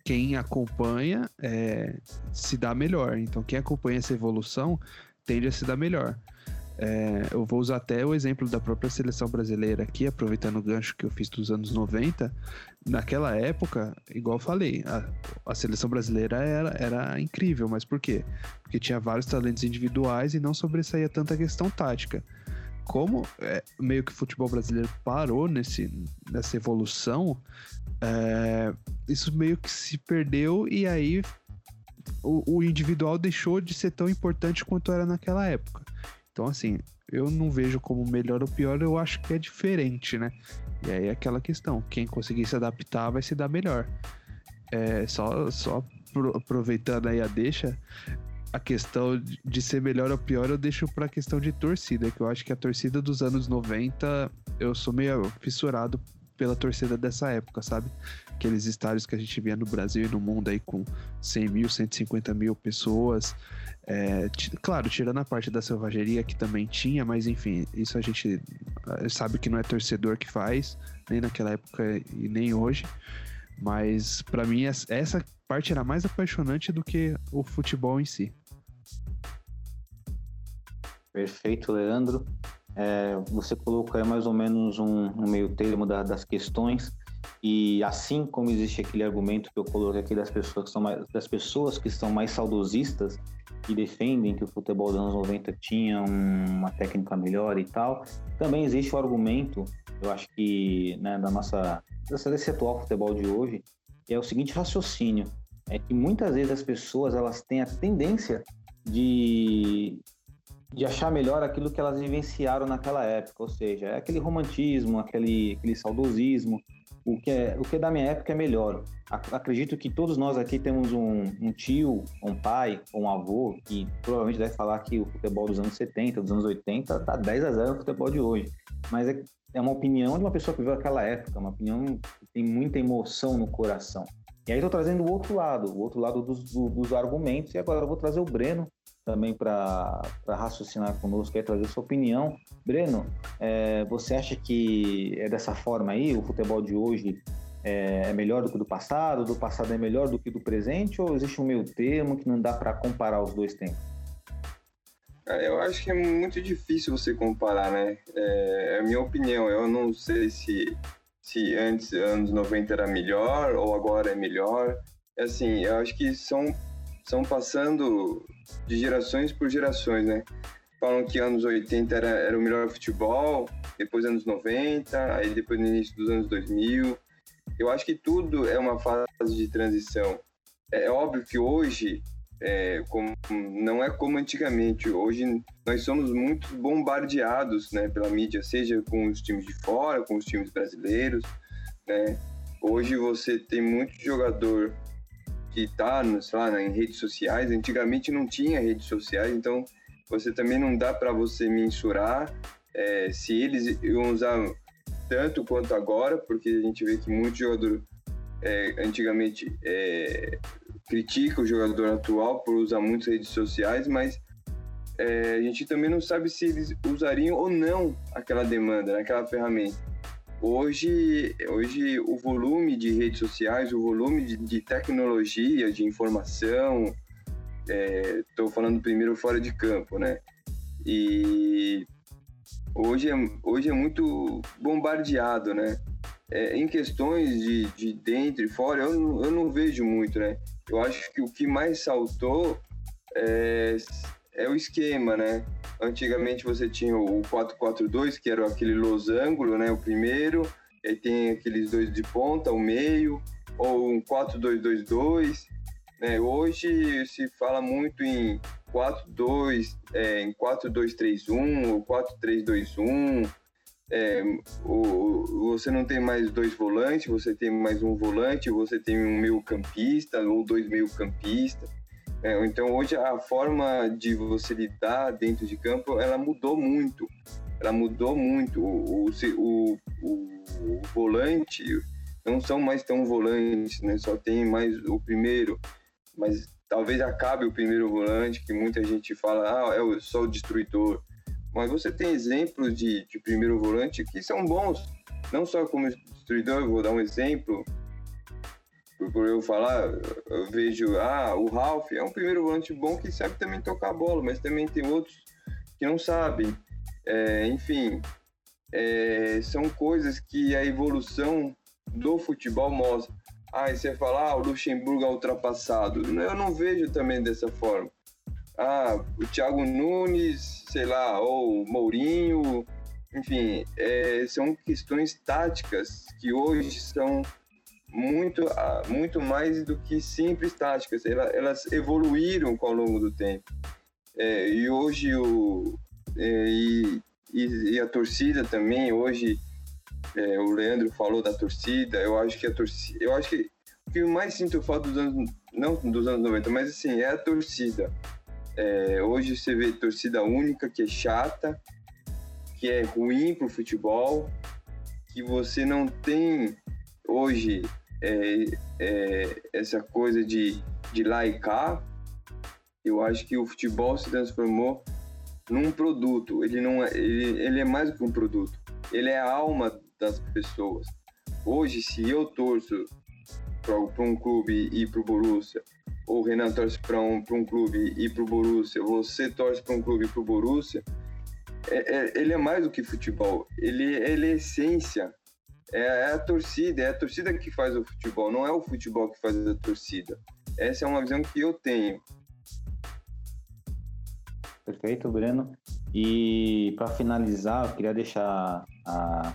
Quem acompanha é, se dá melhor. Então, quem acompanha essa evolução tende a se dar melhor. É, eu vou usar até o exemplo da própria seleção brasileira aqui, aproveitando o gancho que eu fiz dos anos 90. Naquela época, igual eu falei, a, a seleção brasileira era, era incrível, mas por quê? Porque tinha vários talentos individuais e não sobressaía tanta questão tática como é, meio que o futebol brasileiro parou nesse, nessa evolução, é, isso meio que se perdeu e aí o, o, individual deixou de ser tão importante quanto era naquela época. Então, assim, eu não vejo como melhor ou pior, eu acho que é diferente, né? E aí é aquela questão: quem conseguir se adaptar vai se dar melhor. É, só, só aproveitando aí a deixa, a questão de ser melhor ou pior eu deixo pra questão de torcida, que eu acho que a torcida dos anos 90, eu sou meio fissurado pela torcida dessa época, sabe? Aqueles estádios que a gente via no Brasil e no mundo aí com 100 mil, 150 mil pessoas. É, claro, tirando a parte da selvageria que também tinha, mas enfim, isso a gente eh, sabe que não é torcedor que faz, nem naquela época e nem hoje. Mas para mim essa parte era mais apaixonante do que o futebol em si. Perfeito, Leandro. É, você colocou aí mais ou menos um, um meio termo da, das questões e assim como existe aquele argumento que eu coloquei aqui das pessoas que são mais, das pessoas que são mais saudosistas e defendem que o futebol dos anos 90 tinha uma técnica melhor e tal, também existe o argumento, eu acho que né, da nossa desse atual futebol de hoje, é o seguinte raciocínio, é que muitas vezes as pessoas elas têm a tendência de de achar melhor aquilo que elas vivenciaram naquela época, ou seja, é aquele romantismo, aquele, aquele saudosismo, o que, é, o que é da minha época é melhor. Acredito que todos nós aqui temos um, um tio, um pai, um avô que provavelmente deve falar que o futebol dos anos 70, dos anos 80 tá 10 a 0 no futebol de hoje. Mas é, é uma opinião de uma pessoa que viveu aquela época, uma opinião que tem muita emoção no coração. E aí estou trazendo o outro lado, o outro lado dos, do, dos argumentos, e agora eu vou trazer o Breno também para raciocinar conosco e trazer sua opinião. Breno, é, você acha que é dessa forma aí, o futebol de hoje é, é melhor do que do passado, do passado é melhor do que do presente, ou existe um meio termo que não dá para comparar os dois tempos? Eu acho que é muito difícil você comparar, né? É, é a minha opinião. Eu não sei se, se antes, anos 90 era melhor ou agora é melhor. É assim, eu acho que são, são passando de gerações por gerações, né? Falam que anos 80 era, era o melhor futebol, depois anos 90, aí depois no início dos anos 2000. Eu acho que tudo é uma fase de transição. É, é óbvio que hoje é, como, não é como antigamente. Hoje nós somos muito bombardeados né, pela mídia, seja com os times de fora, com os times brasileiros. Né? Hoje você tem muito jogador que está em redes sociais. Antigamente não tinha redes sociais, então você também não dá para você mensurar é, se eles iam usar tanto quanto agora, porque a gente vê que muito jogador é, antigamente é, critica o jogador atual por usar muitas redes sociais, mas é, a gente também não sabe se eles usariam ou não aquela demanda, né, aquela ferramenta. Hoje, hoje o volume de redes sociais, o volume de, de tecnologia, de informação, estou é, falando primeiro fora de campo, né? E hoje é, hoje é muito bombardeado, né? É, em questões de, de dentro e fora, eu, eu não vejo muito, né? Eu acho que o que mais saltou é, é o esquema, né? Antigamente você tinha o 4-4-2, que era aquele losango, né? O primeiro, e aí tem aqueles dois de ponta, o meio, ou um 4-2-2-2. Né? Hoje se fala muito em 4-2, é, em 4-2-3-1 ou 4-3-2-1 é, você não tem mais dois volantes, você tem mais um volante, você tem um meio campista ou dois meio campistas. É, então hoje a forma de você lidar dentro de campo ela mudou muito, ela mudou muito. O, o, o, o volante não são mais tão volantes, né? Só tem mais o primeiro, mas talvez acabe o primeiro volante que muita gente fala, ah, é só o destruidor. Mas você tem exemplos de, de primeiro volante que são bons, não só como destruidor, vou dar um exemplo, por eu falar, eu vejo, ah, o Ralph é um primeiro volante bom que sabe também tocar a bola, mas também tem outros que não sabem. É, enfim, é, são coisas que a evolução do futebol mostra. Ah, e você fala, ah, o Luxemburgo é ultrapassado. Eu não vejo também dessa forma ah, o Thiago Nunes, sei lá, ou o Mourinho, enfim, é, são questões táticas que hoje são muito, ah, muito mais do que simples táticas, elas, evoluíram ao longo do tempo. É, e hoje o, é, e, e, a torcida também, hoje é, o Leandro falou da torcida, eu acho que a torcida, eu acho que o que eu mais sinto falta dos anos, não dos anos 90, mas assim, é a torcida. É, hoje você vê torcida única, que é chata, que é ruim para o futebol, que você não tem hoje é, é, essa coisa de, de cá. Eu acho que o futebol se transformou num produto. Ele não é, ele, ele é mais do que um produto. Ele é a alma das pessoas. Hoje, se eu torço para um clube e para o Borussia, o Renan torce para um, um clube e para o Borussia, você torce para um clube e para o Borussia, é, é, ele é mais do que futebol, ele, ele é essência, é, é, a torcida, é a torcida que faz o futebol, não é o futebol que faz a torcida. Essa é uma visão que eu tenho. Perfeito, Breno. E para finalizar, eu queria deixar a,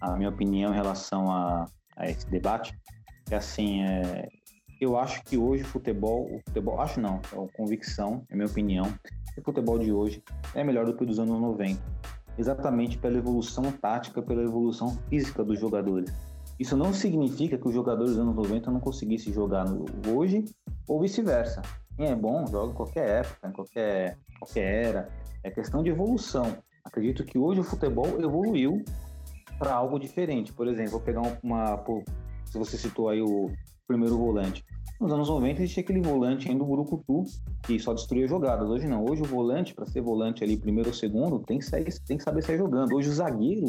a minha opinião em relação a, a esse debate. Que assim, é, eu acho que hoje o futebol, o futebol, acho não, é convicção, é minha opinião, o futebol de hoje é melhor do que o dos anos 90, exatamente pela evolução tática, pela evolução física dos jogadores. Isso não significa que os jogadores dos anos 90 não conseguissem jogar hoje ou vice-versa. Quem é bom joga em qualquer época, em qualquer, qualquer era. É questão de evolução. Acredito que hoje o futebol evoluiu para algo diferente. Por exemplo, vou pegar uma. Se você citou aí o, primeiro volante. Nos anos 90 existia aquele volante ainda do Burucutu, que só destruía jogadas. Hoje não. Hoje o volante, para ser volante ali primeiro ou segundo, tem que, sair, tem que saber sair jogando. Hoje o zagueiro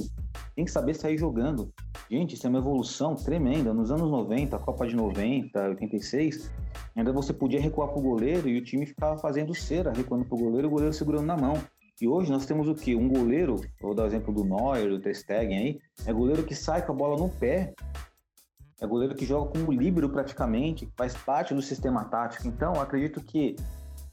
tem que saber sair jogando. Gente, isso é uma evolução tremenda. Nos anos 90, Copa de 90, 86, ainda você podia recuar pro goleiro e o time ficava fazendo cera, recuando pro goleiro e o goleiro segurando na mão. E hoje nós temos o quê? Um goleiro, vou dar o exemplo do Neuer, do Testegen aí, é goleiro que sai com a bola no pé é goleiro que joga como líbero praticamente, faz parte do sistema tático. Então, acredito que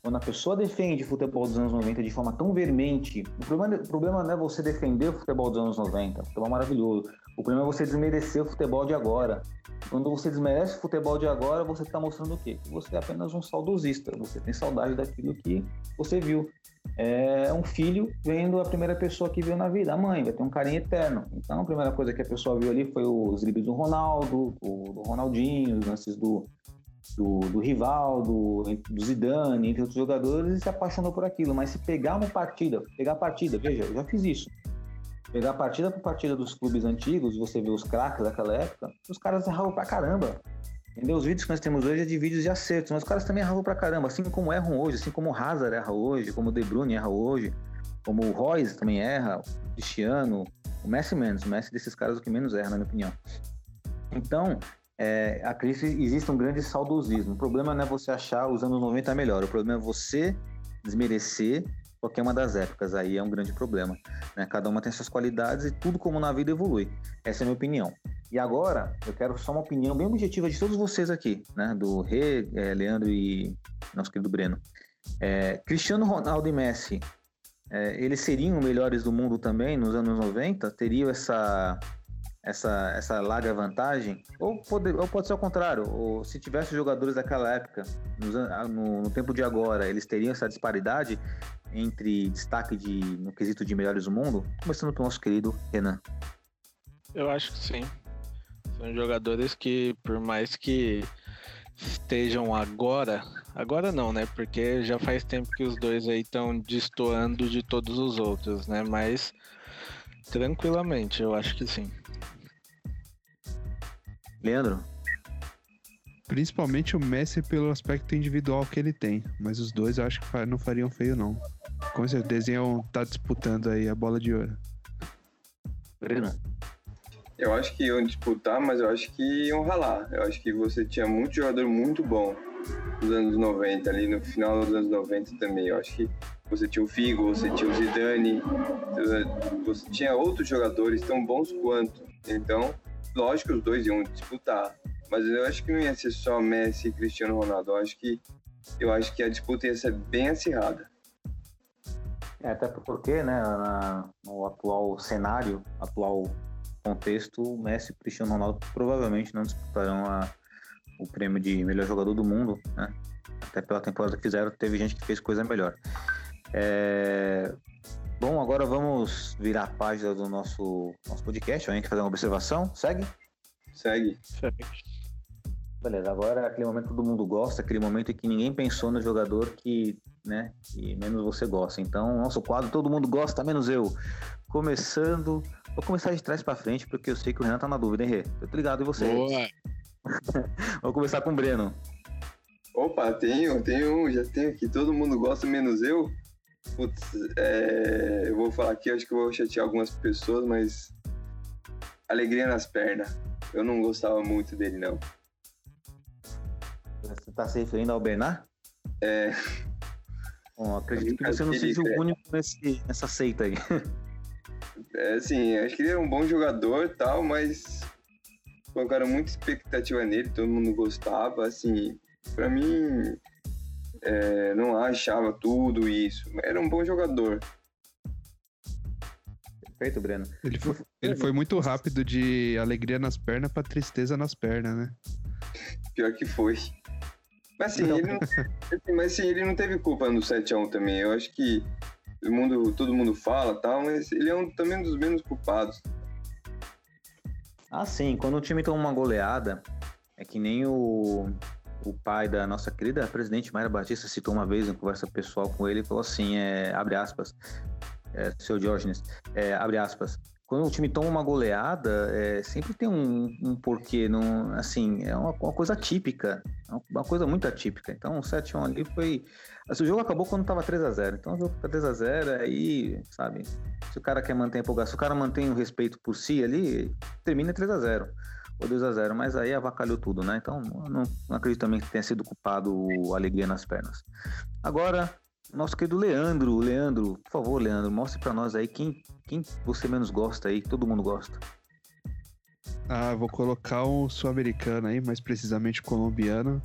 quando a pessoa defende o futebol dos anos 90 de forma tão vermente, o problema, o problema não é você defender o futebol dos anos 90, o futebol é maravilhoso. O problema é você desmerecer o futebol de agora. Quando você desmerece o futebol de agora, você está mostrando o quê? Que você é apenas um saudosista, você tem saudade daquilo que você viu é um filho vendo a primeira pessoa que viu na vida, a mãe, vai ter um carinho eterno. Então, a primeira coisa que a pessoa viu ali foi os livros do Ronaldo, do, do Ronaldinho, os lances do, do, do Rivaldo, do Zidane, entre outros jogadores, e se apaixonou por aquilo. Mas se pegar uma partida, pegar a partida, veja, eu já fiz isso. Pegar partida por partida dos clubes antigos, você vê os craques daquela época, os caras erravam pra caramba. Entendeu? Os vídeos que nós temos hoje é de vídeos de acertos, mas os caras também erram pra caramba, assim como erram hoje, assim como o Hazard erra hoje, como o De Bruyne erra hoje, como o Royce também erra, o Cristiano, o Messi menos, o Messi desses caras é o que menos erra, na minha opinião. Então, é, acredito existe um grande saudosismo. O problema não é você achar os anos 90 melhor, o problema é você desmerecer qualquer uma das épocas. Aí é um grande problema. Né? Cada uma tem suas qualidades e tudo como na vida evolui. Essa é a minha opinião. E agora, eu quero só uma opinião bem objetiva de todos vocês aqui, né? Do Rê, é, Leandro e nosso querido Breno. É, Cristiano Ronaldo e Messi, é, eles seriam melhores do mundo também nos anos 90? Teriam essa, essa, essa larga vantagem? Ou pode, ou pode ser ao contrário, ou se tivesse jogadores daquela época, no, no, no tempo de agora, eles teriam essa disparidade entre destaque de, no quesito de melhores do mundo? Começando pelo nosso querido Renan. Eu acho que sim. São jogadores que, por mais que estejam agora, agora não, né? Porque já faz tempo que os dois aí estão destoando de todos os outros, né? Mas tranquilamente, eu acho que sim. Leandro? Principalmente o Messi pelo aspecto individual que ele tem, mas os dois eu acho que não fariam feio não. Com certeza iam estar tá disputando aí a bola de ouro. Breno? Eu acho que iam disputar, mas eu acho que iam ralar. Eu acho que você tinha muito jogador muito bom nos anos 90, ali no final dos anos 90 também. Eu acho que você tinha o Figo, você tinha o Zidane, você tinha outros jogadores tão bons quanto. Então, lógico que os dois iam disputar, mas eu acho que não ia ser só Messi e Cristiano Ronaldo. Eu acho que eu acho que a disputa ia ser bem acirrada. É, até porque, né, na, no atual cenário, atual contexto, o Messi e o Cristiano Ronaldo provavelmente não disputarão a, o prêmio de melhor jogador do mundo, né? Até pela temporada que fizeram, teve gente que fez coisa melhor. É... Bom, agora vamos virar a página do nosso, nosso podcast, a gente fazer uma observação. Segue? Segue. Segue. Beleza, agora aquele momento que todo mundo gosta, aquele momento em que ninguém pensou no jogador que, né, que menos você gosta. Então, nosso quadro todo mundo gosta, menos eu. Começando Vou começar de trás para frente, porque eu sei que o Renan tá na dúvida, hein, Rê? Eu tô ligado em você. Boa! Vou começar com o Breno. Opa, tenho, tenho um, já tenho aqui. Todo mundo gosta, menos eu. Putz, é... eu vou falar aqui, acho que eu vou chatear algumas pessoas, mas. Alegria nas pernas. Eu não gostava muito dele, não. Você tá se referindo ao Bernard? É. Bom, acredito que você não seja o único nesse, nessa seita aí. É, assim, acho que ele é um bom jogador e tal, mas colocaram muita expectativa nele, todo mundo gostava, assim, para mim é, não achava tudo isso, era um bom jogador. Perfeito, Breno. Ele foi, ele foi muito rápido de alegria nas pernas para tristeza nas pernas, né? Pior que foi. Mas assim, ele não, mas, assim, ele não teve culpa no 7x1 também. Eu acho que todo mundo, todo mundo fala tal, mas ele é um, também um dos menos culpados. Ah, sim. Quando o time toma uma goleada, é que nem o, o pai da nossa querida presidente Mayra Batista citou uma vez em conversa pessoal com ele e falou assim, é, abre aspas, é, seu Diógenes, é, abre aspas, quando o time toma uma goleada, é, sempre tem um, um porquê. Não, assim, é uma, uma, coisa típica. Uma coisa muito atípica. Então, o 7x1 ali foi. Assim, o jogo acabou quando tava 3x0. Então, o jogo tá 3x0, aí, sabe? Se o cara quer manter a empolgação, se o cara mantém o respeito por si ali, termina 3x0 ou 2x0. Mas aí avacalhou tudo, né? Então, não, não acredito também que tenha sido culpado o Alegria nas pernas. Agora, nosso querido Leandro. Leandro, por favor, Leandro, mostre para nós aí quem, quem você menos gosta aí, todo mundo gosta. Ah, vou colocar um sul-americano aí, mais precisamente colombiano.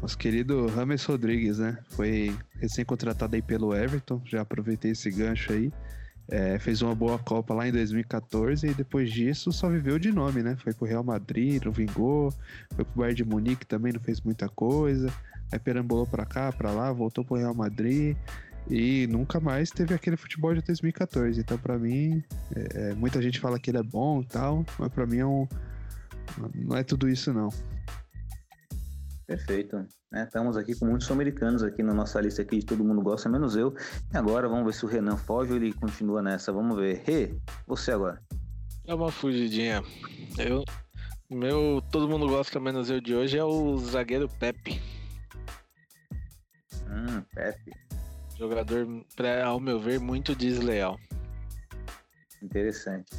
Nosso querido Rames Rodrigues, né? Foi recém-contratado aí pelo Everton, já aproveitei esse gancho aí. É, fez uma boa Copa lá em 2014 e depois disso só viveu de nome, né? Foi pro Real Madrid, não vingou, foi pro Bayern de Munique também, não fez muita coisa. Aí perambulou pra cá, pra lá, voltou pro Real Madrid e nunca mais teve aquele futebol de 2014. Então, para mim, é, é, muita gente fala que ele é bom e tal, mas para mim é um, não é tudo isso, não. Perfeito. É, estamos aqui com muitos sul-americanos aqui na nossa lista aqui, todo mundo gosta, menos eu. E agora vamos ver se o Renan foge ou ele continua nessa. Vamos ver. Rê, você agora. É uma fugidinha. Eu, meu, todo mundo gosta, menos eu de hoje, é o zagueiro Pepe. Hum, Pepe. Jogador, pra, ao meu ver, muito desleal. Interessante.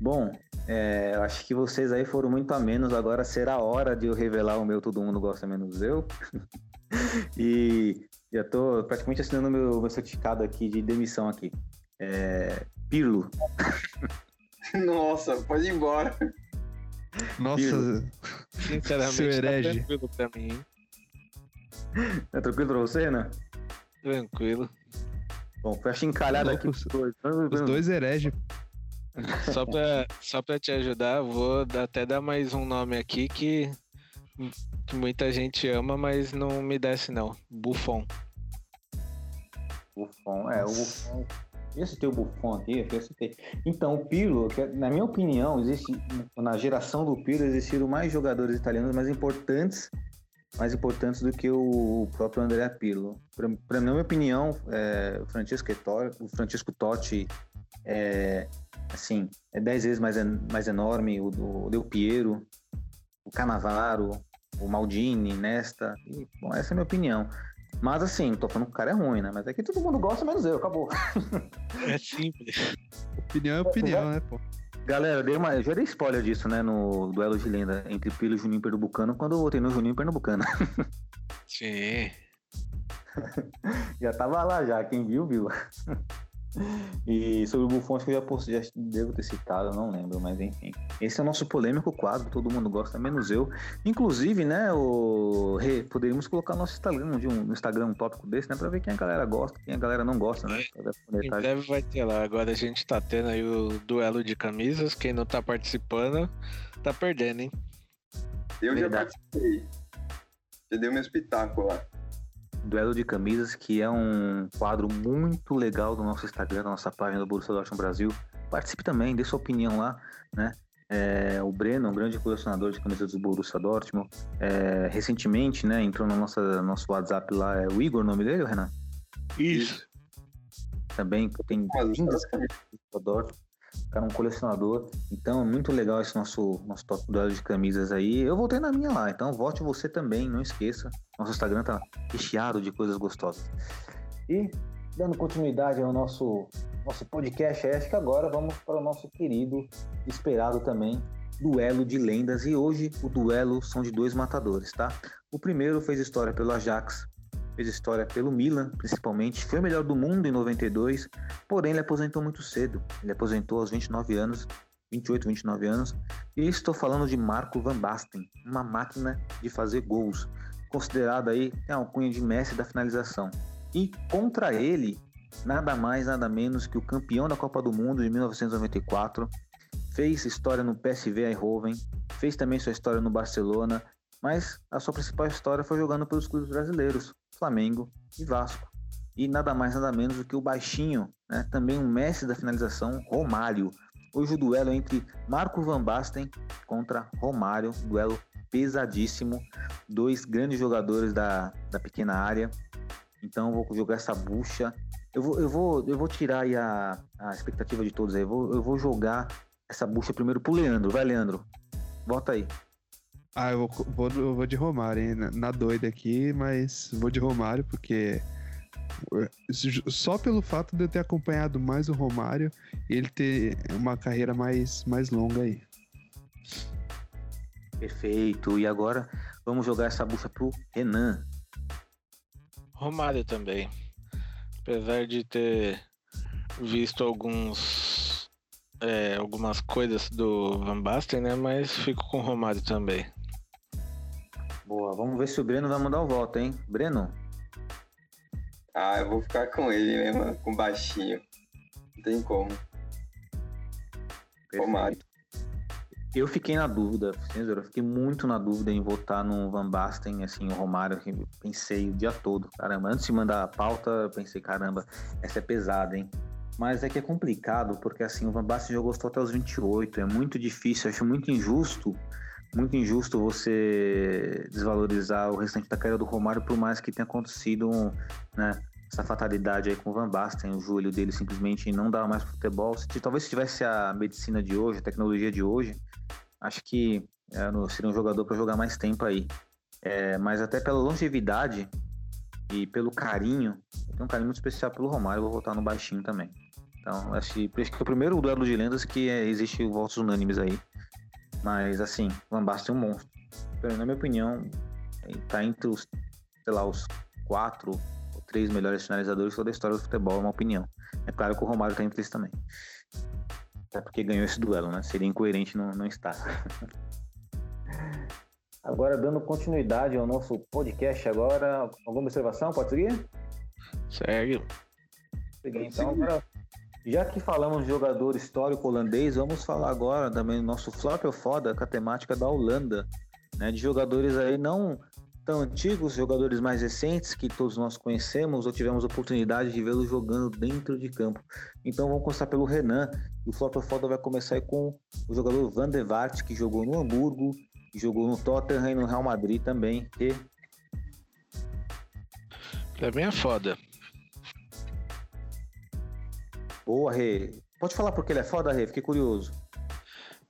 Bom, é, acho que vocês aí foram muito a menos. Agora será a hora de eu revelar o meu Todo Mundo Gosta Menos Eu. e já tô praticamente assinando meu, meu certificado aqui de demissão aqui. É, Pirlo. Nossa, pode ir embora. Nossa, Pirlo. sinceramente, seu herege. tá tranquilo pra mim, hein? É tranquilo pra você, né? Tranquilo. Bom, foi achincalhado aqui. Os, os dois hereges. Só pra, só pra te ajudar, vou até dar mais um nome aqui que, que muita gente ama, mas não me desce não. Buffon. Buffon, é, o Buffon. Eu citei o Buffon aqui, eu citei. Então, o Pirlo, que, na minha opinião, existe na geração do Pirlo existiram mais jogadores italianos mais importantes mais importantes do que o próprio André Pirlo. Para minha opinião, é, o Francesco Totti, o Francesco Totti é assim é dez vezes mais, mais enorme o do Del Piero, o Canavaro, o Maldini, Nesta. E, bom, essa é a minha opinião. Mas assim, tô falando que o cara é ruim, né? Mas é que todo mundo gosta, menos eu, acabou. É simples. Opinião é opinião, né, pô? Galera, dei uma, eu já dei spoiler disso, né? No duelo de lenda entre Pilo e Juninho Pernambucano, quando eu votei no Juninho Pernambucano. Sim. já tava lá já, quem viu, viu. E sobre o Buffon, acho que eu já, já devo ter citado, não lembro, mas enfim. Esse é o nosso polêmico quadro, todo mundo gosta, menos eu. Inclusive, né, o Rê, poderíamos colocar no nosso Instagram, de um, no Instagram um tópico desse, né, pra ver quem a galera gosta, quem a galera não gosta, né? Em breve vai ter lá. Agora a gente tá tendo aí o duelo de camisas. Quem não tá participando, tá perdendo, hein? Eu Verdade. já participei. Já dei meu espetáculo lá. Duelo de Camisas, que é um quadro muito legal do nosso Instagram, da nossa página do Borussia Dortmund Brasil. Participe também, dê sua opinião lá, né? É, o Breno, um grande colecionador de camisas do Borussia Dortmund, é, recentemente, né, entrou no nosso, nosso WhatsApp lá, é o Igor, o nome dele, Renan? Isso. Também tem Mas, 15 camisas do Dortmund. Cara é um colecionador. Então é muito legal esse nosso, nosso top duelo de camisas aí. Eu voltei na minha lá, então vote você também, não esqueça. Nosso Instagram tá recheado de coisas gostosas. E dando continuidade ao nosso, nosso podcast, acho que agora vamos para o nosso querido, esperado também, duelo de lendas. E hoje o duelo são de dois matadores, tá? O primeiro fez história pelo Ajax, fez história pelo Milan, principalmente. Foi o melhor do mundo em 92, porém ele aposentou muito cedo. Ele aposentou aos 29 anos, 28, 29 anos. E estou falando de Marco Van Basten, uma máquina de fazer gols, considerado aí tem uma cunha de Messi da finalização. E contra ele, nada mais, nada menos que o campeão da Copa do Mundo de 1994, fez história no PSV Eindhoven, fez também sua história no Barcelona, mas a sua principal história foi jogando pelos clubes brasileiros, Flamengo e Vasco. E nada mais, nada menos do que o baixinho, né? também um mestre da finalização, Romário. Hoje o duelo é entre Marco Van Basten contra Romário, duelo pesadíssimo, dois grandes jogadores da, da pequena área. Então vou jogar essa bucha. Eu vou, eu vou, eu vou tirar a, a expectativa de todos aí. Eu vou, eu vou jogar essa bucha primeiro pro Leandro. Vai, Leandro. Volta aí. Ah, eu vou, vou, eu vou de Romário, hein? Na, doida aqui, mas vou de Romário porque só pelo fato de eu ter acompanhado mais o Romário e ele ter uma carreira mais, mais longa aí. Perfeito. E agora vamos jogar essa bucha pro Renan. Romário também. Apesar de ter visto alguns é, algumas coisas do Van Basten, né? Mas fico com o Romário também. Boa, vamos ver se o Breno vai mandar o voto, hein? Breno? Ah, eu vou ficar com ele mesmo, com baixinho. Não tem como. Perfeito. Romário. Eu fiquei na dúvida, sincero, eu fiquei muito na dúvida em votar no Van Basten, assim, o Romário, pensei o dia todo, caramba, antes de mandar a pauta, eu pensei, caramba, essa é pesada, hein? Mas é que é complicado, porque assim, o Van Basten já gostou até os 28, é muito difícil, acho muito injusto, muito injusto você desvalorizar o restante da carreira do Romário, por mais que tenha acontecido, né, essa fatalidade aí com o Van Basten, o joelho dele simplesmente não dava mais futebol. Se, talvez se tivesse a medicina de hoje, a tecnologia de hoje, acho que é, seria um jogador para jogar mais tempo aí. É, mas até pela longevidade e pelo carinho, tenho um carinho muito especial pelo Romário, vou votar no baixinho também. Então, acho que, acho que é o primeiro duelo de lendas que é, existe votos unânimes aí. Mas, assim, Van Basten é um monstro. Na minha opinião, tá entre os, sei lá, os quatro ou três melhores finalizadores toda a história do futebol, é uma opinião. É claro que o Romário tá entre eles também. Até porque ganhou esse duelo, né? Seria incoerente não, não estar. Agora, dando continuidade ao nosso podcast, agora, alguma observação? Pode seguir? Segue. Seguir, então, agora, já que falamos de jogador histórico holandês, vamos falar agora também do nosso flop ou foda com a temática da Holanda, né? De jogadores aí não tão antigos, jogadores mais recentes que todos nós conhecemos ou tivemos oportunidade de vê-los jogando dentro de campo. Então vamos começar pelo Renan. E o flop ou foda vai começar com o jogador Van der Vaart, que jogou no Hamburgo, que jogou no Tottenham e no Real Madrid também. E Pra mim é foda. Boa, Rê. Pode falar porque ele é foda, Rê? Fiquei curioso.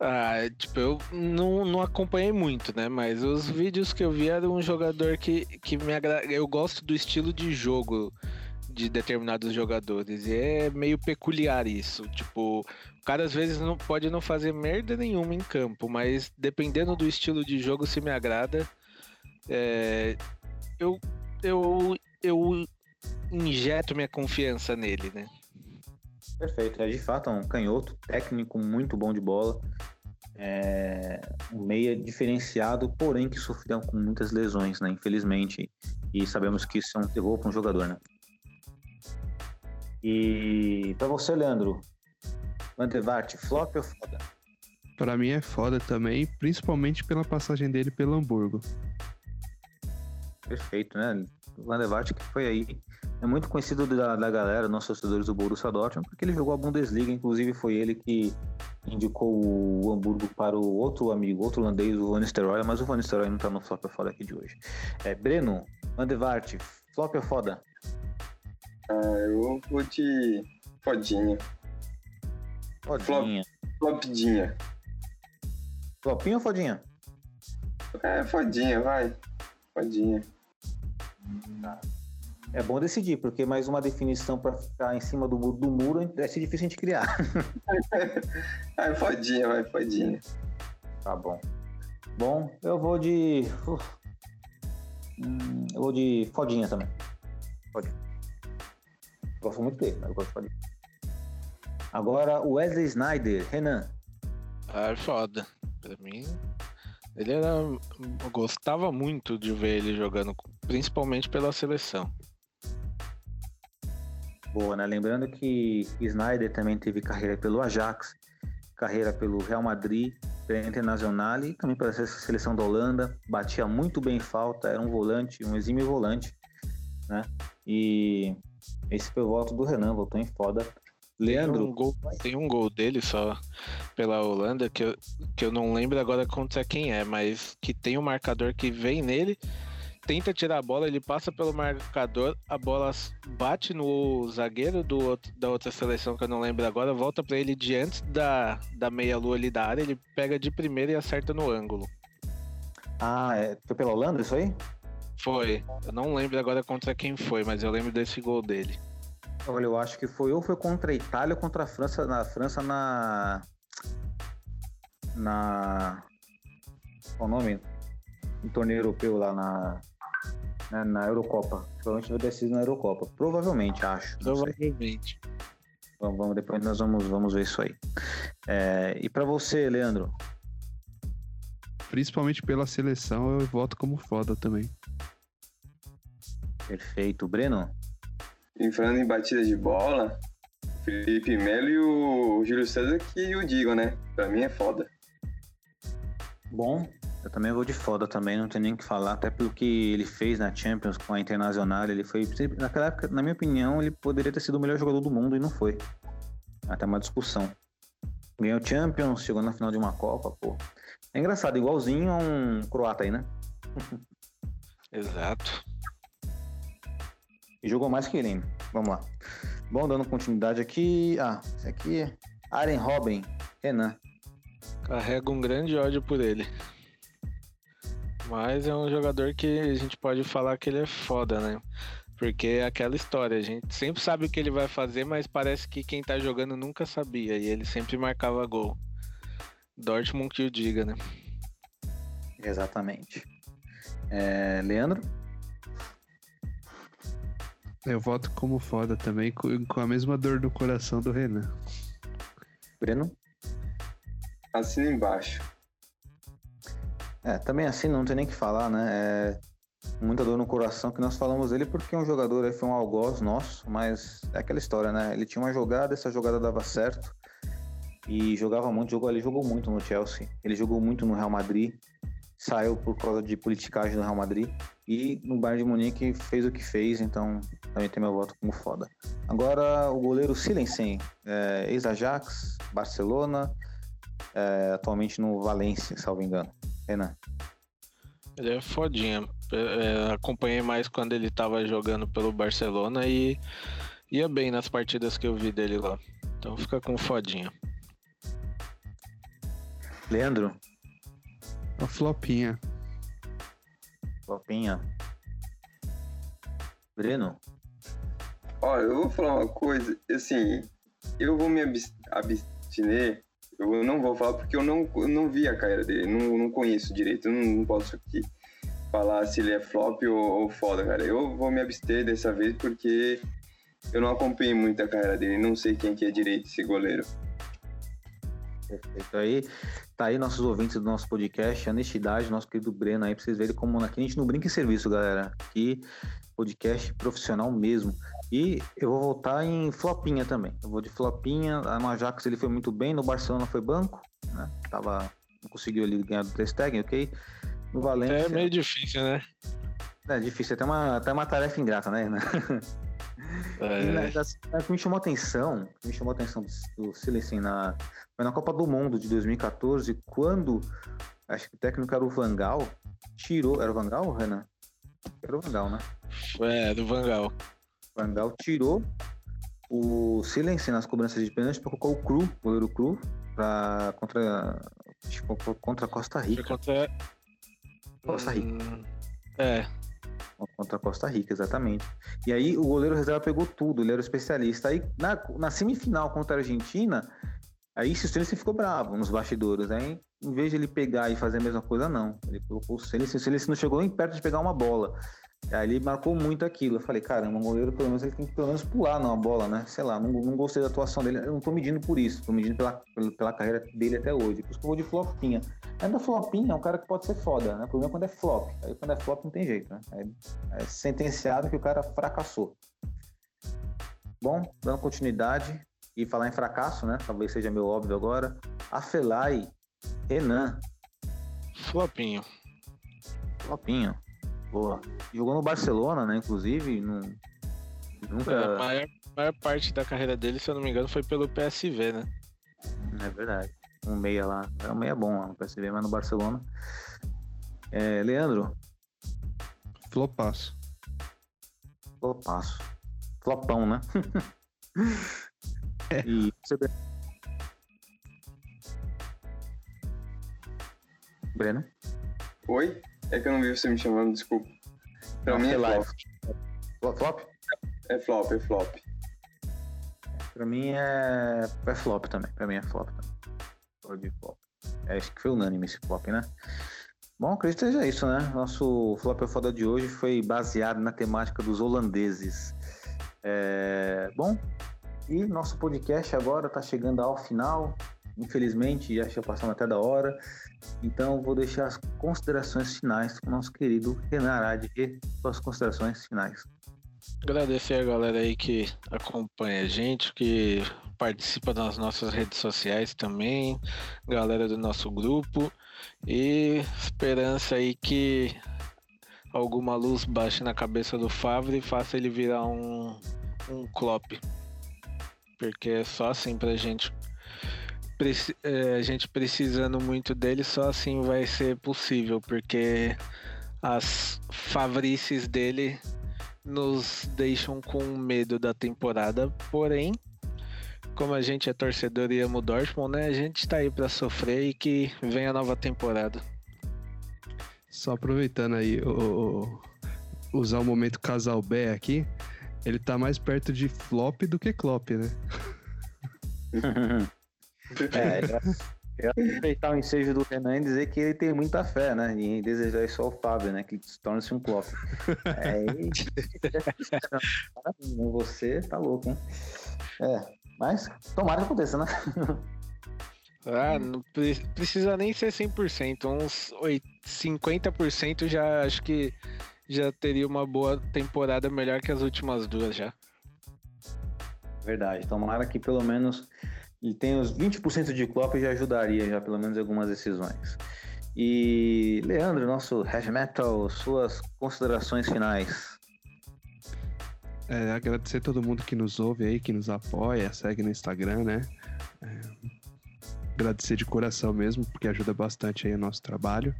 Ah, tipo, eu não, não acompanhei muito, né? Mas os vídeos que eu vi era um jogador que, que me agrada. Eu gosto do estilo de jogo de determinados jogadores. E é meio peculiar isso. Tipo, o cara às vezes não pode não fazer merda nenhuma em campo, mas dependendo do estilo de jogo, se me agrada. É, eu, eu, eu injeto minha confiança nele, né? Perfeito. É de fato um canhoto técnico muito bom de bola. É um meia diferenciado, porém que sofreu com muitas lesões, né? Infelizmente. E sabemos que isso é um terror para um jogador, né? E para você, Leandro, Antevart, flop ou foda? Pra mim é foda também, principalmente pela passagem dele pelo Hamburgo. Perfeito, né? O Van der Vaart que foi aí, é muito conhecido da, da galera, nossos torcedores do Borussia Dortmund, porque ele jogou a Bundesliga, inclusive foi ele que indicou o Hamburgo para o outro amigo, outro holandês, o Van Nistelrooy, mas o Van Nistelrooy não tá no flop foda aqui de hoje. É, Breno, Vaart, flop ou foda? Ah, eu vou de fodinha. Fodinha. Flopidinha. Flopinho ou fodinha? É, fodinha, vai. Fodinha. É bom decidir, porque mais uma definição para ficar em cima do, do muro é difícil a gente criar. Ah, fodinha, vai, fodinha. Tá bom. Bom, eu vou de. Uf. Hum, eu vou de fodinha também. Fodinha. Gosto muito dele, mas eu gosto de fodinha. Agora, o Wesley Snyder. Renan. Ah, é foda. Pra mim, ele era. Eu gostava muito de ver ele jogando, principalmente pela seleção. Boa, né? Lembrando que Snyder também teve carreira pelo Ajax, carreira pelo Real Madrid, pela Internacional e também pela seleção da Holanda. Batia muito bem falta, era um volante, um exímio volante, né? E esse foi o voto do Renan, votou em foda. Leandro, Tem um gol, tem um gol dele só pela Holanda que eu, que eu não lembro agora contra quem é, mas que tem um marcador que vem nele tenta tirar a bola, ele passa pelo marcador, a bola bate no zagueiro do da outra seleção que eu não lembro agora, volta para ele diante da, da meia-lua ali da área, ele pega de primeira e acerta no ângulo. Ah, é, foi pela Holanda isso aí? Foi. Eu não lembro agora contra quem foi, mas eu lembro desse gol dele. Olha, eu acho que foi ou foi contra a Itália ou contra a França, na França na na qual o nome? Um torneio europeu lá na né, na Eurocopa. Provavelmente vai decidir na Eurocopa. Provavelmente, acho. Provavelmente. Vamos, vamos- depois nós vamos, vamos ver isso aí. É, e pra você, Leandro? Principalmente pela seleção, eu voto como foda também. Perfeito. Breno? E falando em batida de bola, Felipe Melo e o Júlio César que o digam, né? Pra mim é foda. Bom, eu também vou de foda também, não tem nem o que falar, até pelo que ele fez na Champions com a Internacional, ele foi, naquela época, na minha opinião, ele poderia ter sido o melhor jogador do mundo e não foi. Até uma discussão. Ganhou o Champions, chegou na final de uma Copa, pô. É engraçado, igualzinho a um croata aí, né? Exato. E jogou mais que ele? Vamos lá. Bom, dando continuidade aqui. Ah, esse aqui é Aren Robin, Renan. Carrega um grande ódio por ele. Mas é um jogador que a gente pode falar que ele é foda, né? Porque é aquela história, a gente sempre sabe o que ele vai fazer, mas parece que quem tá jogando nunca sabia. E ele sempre marcava gol. Dortmund que o diga, né? Exatamente. É, Leandro? Eu voto como foda também, com a mesma dor no coração do Renan. Breno? Assina embaixo. É, também assim não tem nem que falar, né? É muita dor no coração que nós falamos dele porque um jogador aí foi um algoz nosso, mas é aquela história, né? Ele tinha uma jogada, essa jogada dava certo e jogava muito, jogou, ele jogou muito no Chelsea, ele jogou muito no Real Madrid, saiu por causa de politicagem do Real Madrid e no Bayern de Munique fez o que fez, então também tem meu voto como foda. Agora o goleiro Silensen, é, ex-Ajax, Barcelona, é, atualmente no Valência, salvo engano. Renan. Ele é fodinha. É, é, acompanhei mais quando ele tava jogando pelo Barcelona e ia bem nas partidas que eu vi dele lá. Então fica com fodinha. Leandro, A flopinha. Lopinha. Breno, Olha, eu vou falar uma coisa, assim, eu vou me abs- abstiner, eu não vou falar porque eu não, não vi a carreira dele, não, não conheço direito, não, não posso aqui falar se ele é flop ou, ou foda, cara. Eu vou me abster dessa vez porque eu não acompanhei muito a carreira dele, não sei quem que é direito esse goleiro. perfeito aí. Tá aí nossos ouvintes do nosso podcast, honestidade, nosso querido Breno aí, pra vocês verem como aqui a gente não brinca em serviço, galera. Aqui, podcast profissional mesmo. E eu vou voltar em flopinha também. Eu vou de flopinha. No Ajax ele foi muito bem, no Barcelona foi banco, né? Tava, não conseguiu ali ganhar do Ter Stegen, ok? No Valência... É meio difícil, né? É difícil, é até uma, até uma tarefa ingrata, né? E na- É, das- o que me chamou a atenção, o que me chamou a atenção do, do Silencio na, foi na Copa do Mundo de 2014, quando acho que o técnico era o Vangal, tirou. Era o Vangal, Renan? Era o Vangal, né? é, do Vangal. Vangal tirou o Silencio nas cobranças de pênalti para colocar o Cru, o goleiro Cru, pra, contra, contra a Costa Rica. contra. Costa Rica. Hum, É, Contra a Costa Rica, exatamente. E aí o goleiro reserva pegou tudo, ele era o especialista. Aí na, na semifinal contra a Argentina, aí o Silencio ficou bravo nos bastidores. Aí, em vez de ele pegar e fazer a mesma coisa, não. Ele colocou o Silencio, o Silencio não chegou nem perto de pegar uma bola. Aí ele marcou muito aquilo. Eu falei, caramba, um goleiro pelo menos ele tem que pelo menos pular numa bola, né? Sei lá, não, não gostei da atuação dele. Eu não tô medindo por isso, tô medindo pela, pela, carreira dele até hoje. Por isso que eu vou de flopinha. Ainda flopinha é um cara que pode ser foda, né? O problema é quando é flop. Aí quando é flop não tem jeito, né? Aí é sentenciado que o cara fracassou. Bom, dando continuidade e falar em fracasso, né? Talvez seja meio óbvio agora. Afelai, Renan, flopinho. flopinho. Boa. Jogou no Barcelona, né? Inclusive, não, nunca. É, a maior, maior parte da carreira dele, se eu não me engano, foi pelo PSV, né? É verdade. Um meia lá. É um meia bom lá no PSV, mas no Barcelona. É, Leandro, Flopaço. Flopaço. Flopão, né? É. E você, Breno? Breno? Oi? É que eu não vi você me chamando, desculpa. Pra Não, mim é flop. Flo- Flop? É flop, é flop. Pra mim é. É flop também. Pra mim é flop também. Flop. É, acho que foi unânime esse flop, né? Bom, acredito que seja isso, né? Nosso flop é foda de hoje foi baseado na temática dos holandeses. É, Bom, e nosso podcast agora tá chegando ao final. Infelizmente, já passando até da hora. Então, vou deixar as considerações finais com o nosso querido Renan Arade e suas considerações finais. Agradecer a galera aí que acompanha a gente, que participa das nossas redes sociais também, galera do nosso grupo e esperança aí que alguma luz baixe na cabeça do Favre e faça ele virar um, um Klopp. Porque é só assim pra gente. Preci- é, a gente precisando muito dele, só assim vai ser possível, porque as favrices dele nos deixam com medo da temporada, porém, como a gente é torcedor e ama o Dortmund, né? A gente tá aí pra sofrer e que venha a nova temporada. Só aproveitando aí, o, o- usar o momento casal B aqui, ele tá mais perto de flop do que clop, né? É, já aproveitar o ensejo do Renan e dizer que ele tem muita fé, né? E desejar isso ao Fábio, né? Que se torne-se um Klopp. É, e... Você tá louco, hein? É, mas tomara que aconteça, né? Ah, não pre- precisa nem ser 100%, uns oit- 50% já acho que já teria uma boa temporada melhor que as últimas duas já. Verdade. Tomara que pelo menos ele tenha os 20% de Klopp já ajudaria já pelo menos algumas decisões. E Leandro, nosso Heavy Metal, suas considerações finais. É, agradecer a todo mundo que nos ouve aí, que nos apoia, segue no Instagram, né? É, agradecer de coração mesmo, porque ajuda bastante aí o nosso trabalho.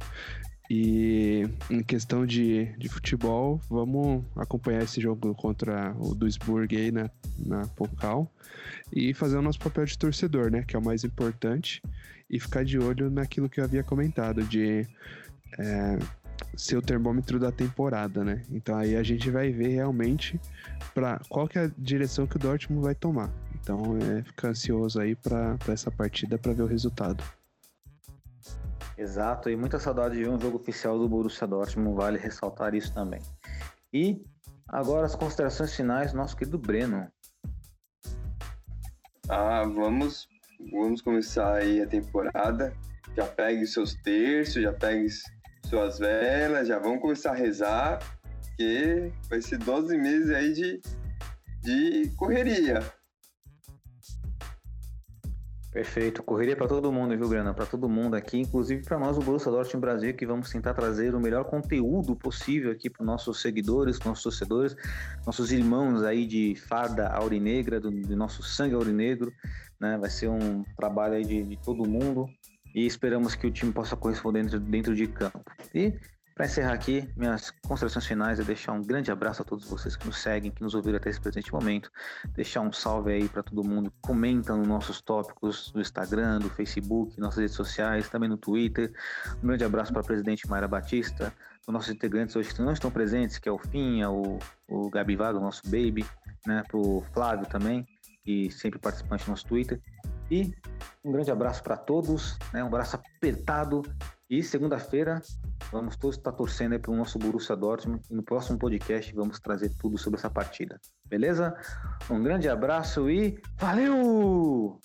E em questão de, de futebol, vamos acompanhar esse jogo contra o Duisburg aí na, na Pocal e fazer o nosso papel de torcedor, né? Que é o mais importante. E ficar de olho naquilo que eu havia comentado, de é, ser o termômetro da temporada, né? Então aí a gente vai ver realmente para qual que é a direção que o Dortmund vai tomar. Então é ficar ansioso aí para essa partida para ver o resultado. Exato, e muita saudade de um jogo oficial do Borussia Dortmund, vale ressaltar isso também. E agora as considerações finais nosso querido Breno. Ah, vamos, vamos começar aí a temporada. Já pegue seus terços, já pegue suas velas, já vamos começar a rezar, porque vai ser 12 meses aí de, de correria. Perfeito, correria para todo mundo, viu, Breno? Para todo mundo aqui, inclusive para nós, o Borussia Dortmund Brasil, que vamos tentar trazer o melhor conteúdo possível aqui para nossos seguidores, nossos torcedores, nossos irmãos aí de farda aurinegra, do, do nosso sangue aurinegro, né? Vai ser um trabalho aí de, de todo mundo e esperamos que o time possa corresponder dentro, dentro de campo. E para encerrar aqui, minhas considerações finais é deixar um grande abraço a todos vocês que nos seguem, que nos ouviram até esse presente momento. Deixar um salve aí para todo mundo. Comenta nos nossos tópicos do Instagram, do Facebook, nossas redes sociais, também no Twitter. Um grande abraço para a presidente Mayra Batista, os nossos integrantes hoje que não estão presentes, que é o Finha, o, o Gabi Vaga, o nosso baby, né? Para o Flávio também, e sempre participante do nosso Twitter. E um grande abraço para todos, né? Um abraço apertado. E segunda-feira vamos todos estar torcendo para o nosso Borussia Dortmund e no próximo podcast vamos trazer tudo sobre essa partida. Beleza? Um grande abraço e valeu!